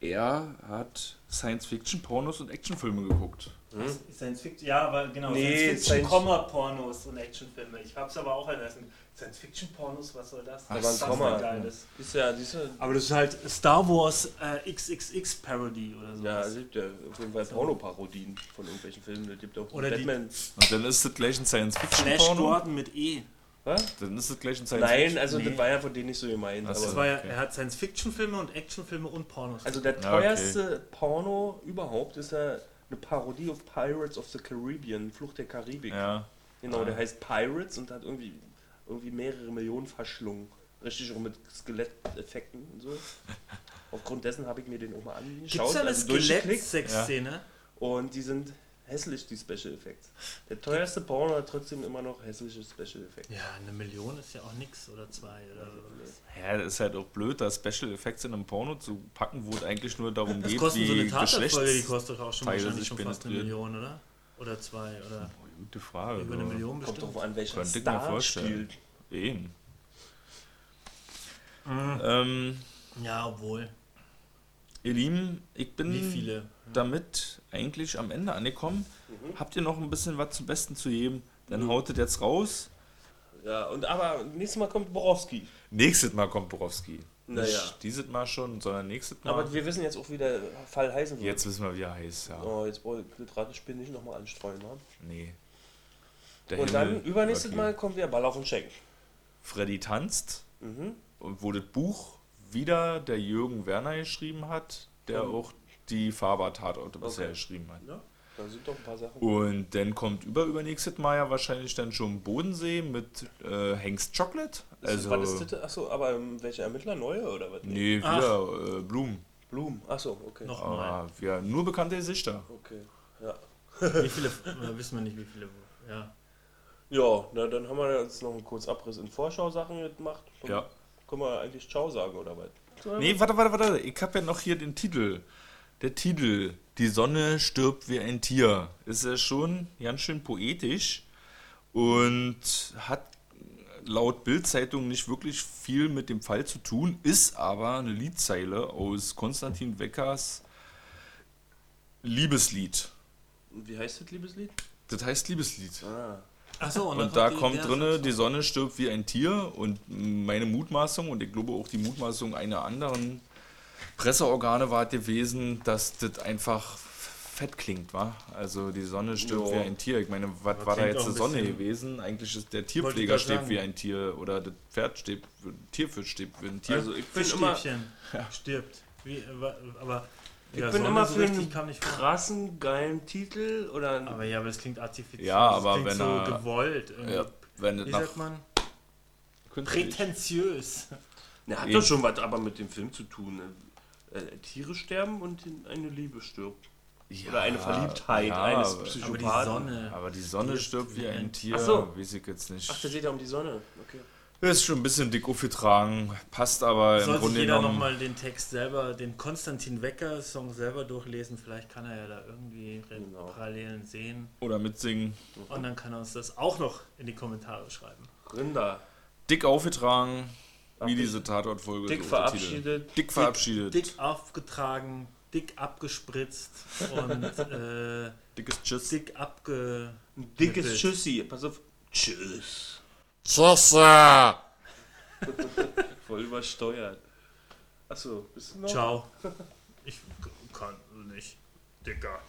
er hat Science-Fiction-Pornos und Actionfilme geguckt.
Science Fiction, ja, aber genau,
Nee,
Science Fiction,
Science-
Pornos und Actionfilme. Ich hab's aber auch erlassen. Science Fiction Pornos, was soll das?
Ach,
das ist
Komma.
Geiles.
Ist ja, diese,
Aber das ist halt Star Wars äh, XXX Parody oder so.
ja, es gibt ja auf jeden Fall Pornoparodien von irgendwelchen Filmen. Es gibt auch
Oder die-
Batman.
Und dann ist das gleich ein
Flash
Science-Fiction-Porno?
Gordon mit E.
Was?
Dann ist das gleich ein
Nein,
Science-Fiction.
also
Nee.
das war ja von denen nicht so gemeint.
Ach so.
Das
Aber
war ja,
okay.
er hat Science-Fiction-Filme und Actionfilme und Pornos.
also der
Ja, okay.
teuerste Porno überhaupt ist ja eine Parodie auf Pirates of the Caribbean, Flucht der Karibik.
Ja.
Genau,
Ah.
der heißt Pirates und hat irgendwie, irgendwie mehrere Millionen verschlungen. Richtig auch mit Skeletteffekten und so. Aufgrund dessen habe ich mir den auch mal
Gibt's
angeschaut,
da eine
also.
Skelett-Sex-Szene?
Und die sind hässlich, die Special Effects. Der teuerste Porno hat trotzdem immer noch hässliche Special Effects.
Ja, eine Million ist ja auch nix oder zwei oder so.
Ja, das ist halt auch blöd, da Special Effects in einem Porno zu packen, wo es eigentlich nur darum
Das
geht,
kostet so eine
wie
Tatortfolge, die kostet doch auch schon
Teile
wahrscheinlich schon fast eine. Million, oder? Oder zwei, oder
gute Frage.
über eine
ja.
Million
Kommt
bestimmt.
drauf an, welcher
Könnte ich mir
Star
vorstellen.
spielt.
Eben.
Mhm.
Ähm,
Ja, obwohl.
ihr Lieben, ich bin
Wie viele?
damit eigentlich am Ende angekommen.
Mhm.
Habt ihr noch ein bisschen was zum Besten zu geben? Dann
Mhm.
haut es jetzt raus.
Ja, und aber nächstes Mal kommt Borowski.
Nächstes Mal kommt Borowski.
Naja.
Nicht dieses Mal schon, sondern nächstes Mal.
Aber wir wissen jetzt auch, wie der Fall heißen wird.
jetzt wissen wir, wie er heißt, ja.
Oh, jetzt brauche ich das Ratespiel nicht nochmal anstreuen. Ne?
Nee. Der
Und
Himmel
dann übernächstes. Mal kommt wieder Ball auf den Schenk.
Freddy tanzt.
Mhm.
Und wo das Buch wieder der Jürgen Werner geschrieben hat, der
Mhm.
auch die Faber-Tatorte bisher
Okay.
geschrieben hat.
Ja, da sind doch ein paar Sachen.
Und dann kommt über übernächstes Mal ja wahrscheinlich dann schon Bodensee mit äh, Hengst Chocolate. Also,
was ist das? Achso, aber ähm, welche Ermittler? Neue oder was?
nee, wieder äh, Blumen.
Blumen. Achso, okay.
Noch mal.
Aber wir nur bekannte Gesichter.
Okay. Ja.
Wie viele? äh, wissen wir nicht, wie viele. Ja.
Ja, na, dann haben wir jetzt noch einen kurzen Abriss in Vorschau-Sachen gemacht. Und
Ja.
Können wir eigentlich Ciao sagen oder was?
Nee, warte, warte, warte. Ich habe ja noch hier den Titel. Der Titel, Die Sonne stirbt wie ein Tier, ist ja schon ganz schön poetisch und hat laut Bild-Zeitung nicht wirklich viel mit dem Fall zu tun, ist aber eine Liedzeile aus Konstantin Weckers Liebeslied.
Und Wie heißt das Liebeslied?
Das heißt Liebeslied.
Ah.
Achso,
Und da
die-
kommt
der-
drinne, die Sonne stirbt wie ein Tier und meine Mutmaßung und ich glaube auch die Mutmaßung einer anderen Presseorgane war gewesen, dass das einfach fett klingt, wa? Also die Sonne stirbt
Ja.
wie ein Tier. Ich meine, was war da jetzt die Sonne gewesen? Eigentlich ist der Tierpfleger stirbt wie ein Tier oder das Pferd stirbt, Tierfisch stirbt wie ein Tier.
Also ich bin immer
Fischstäbchen stirbt. Wie, wa- aber
Ich
ja,
bin immer
so
für einen krassen, geilen Titel oder
Aber ja, aber das klingt artifiziell.
Ja,
das
aber
klingt
wenn
so
er-
gewollt. Irgendwie.
ja, wenn das
Wie sagt man? Prätentiös.
Na, hat doch schon was aber mit dem Film zu tun. Äh, Tiere sterben und eine Liebe stirbt.
Ja,
Oder eine Verliebtheit
ja,
eines
aber-
Aber die
Psychopathen.
Sonne.
Aber die Sonne stirbt wie ein Tier,
Ach so.
weiß ich jetzt nicht.
Ach, da geht ja um die Sonne. Okay.
Ist schon ein bisschen dick aufgetragen, passt aber Soll
im
Grunde
jeder
genommen.
nochmal den Text selber, den Konstantin Wecker-Song selber durchlesen, vielleicht kann er ja da irgendwie
genau.
Parallelen sehen.
Oder mitsingen.
Und dann kann er uns das auch noch in die Kommentare schreiben.
Rinder.
Dick aufgetragen, Ab wie diese Tatortfolge.
Dick
so
verabschiedet.
Dick verabschiedet.
Dick, dick aufgetragen, dick abgespritzt und äh,
dickes Tschüss.
Dick abge.
Dickes Tschüssi. Pass auf. Tschüss.
Tschüss!
Voll übersteuert. Achso, bist du noch?
Ciao. Ich kann nicht. Dicker.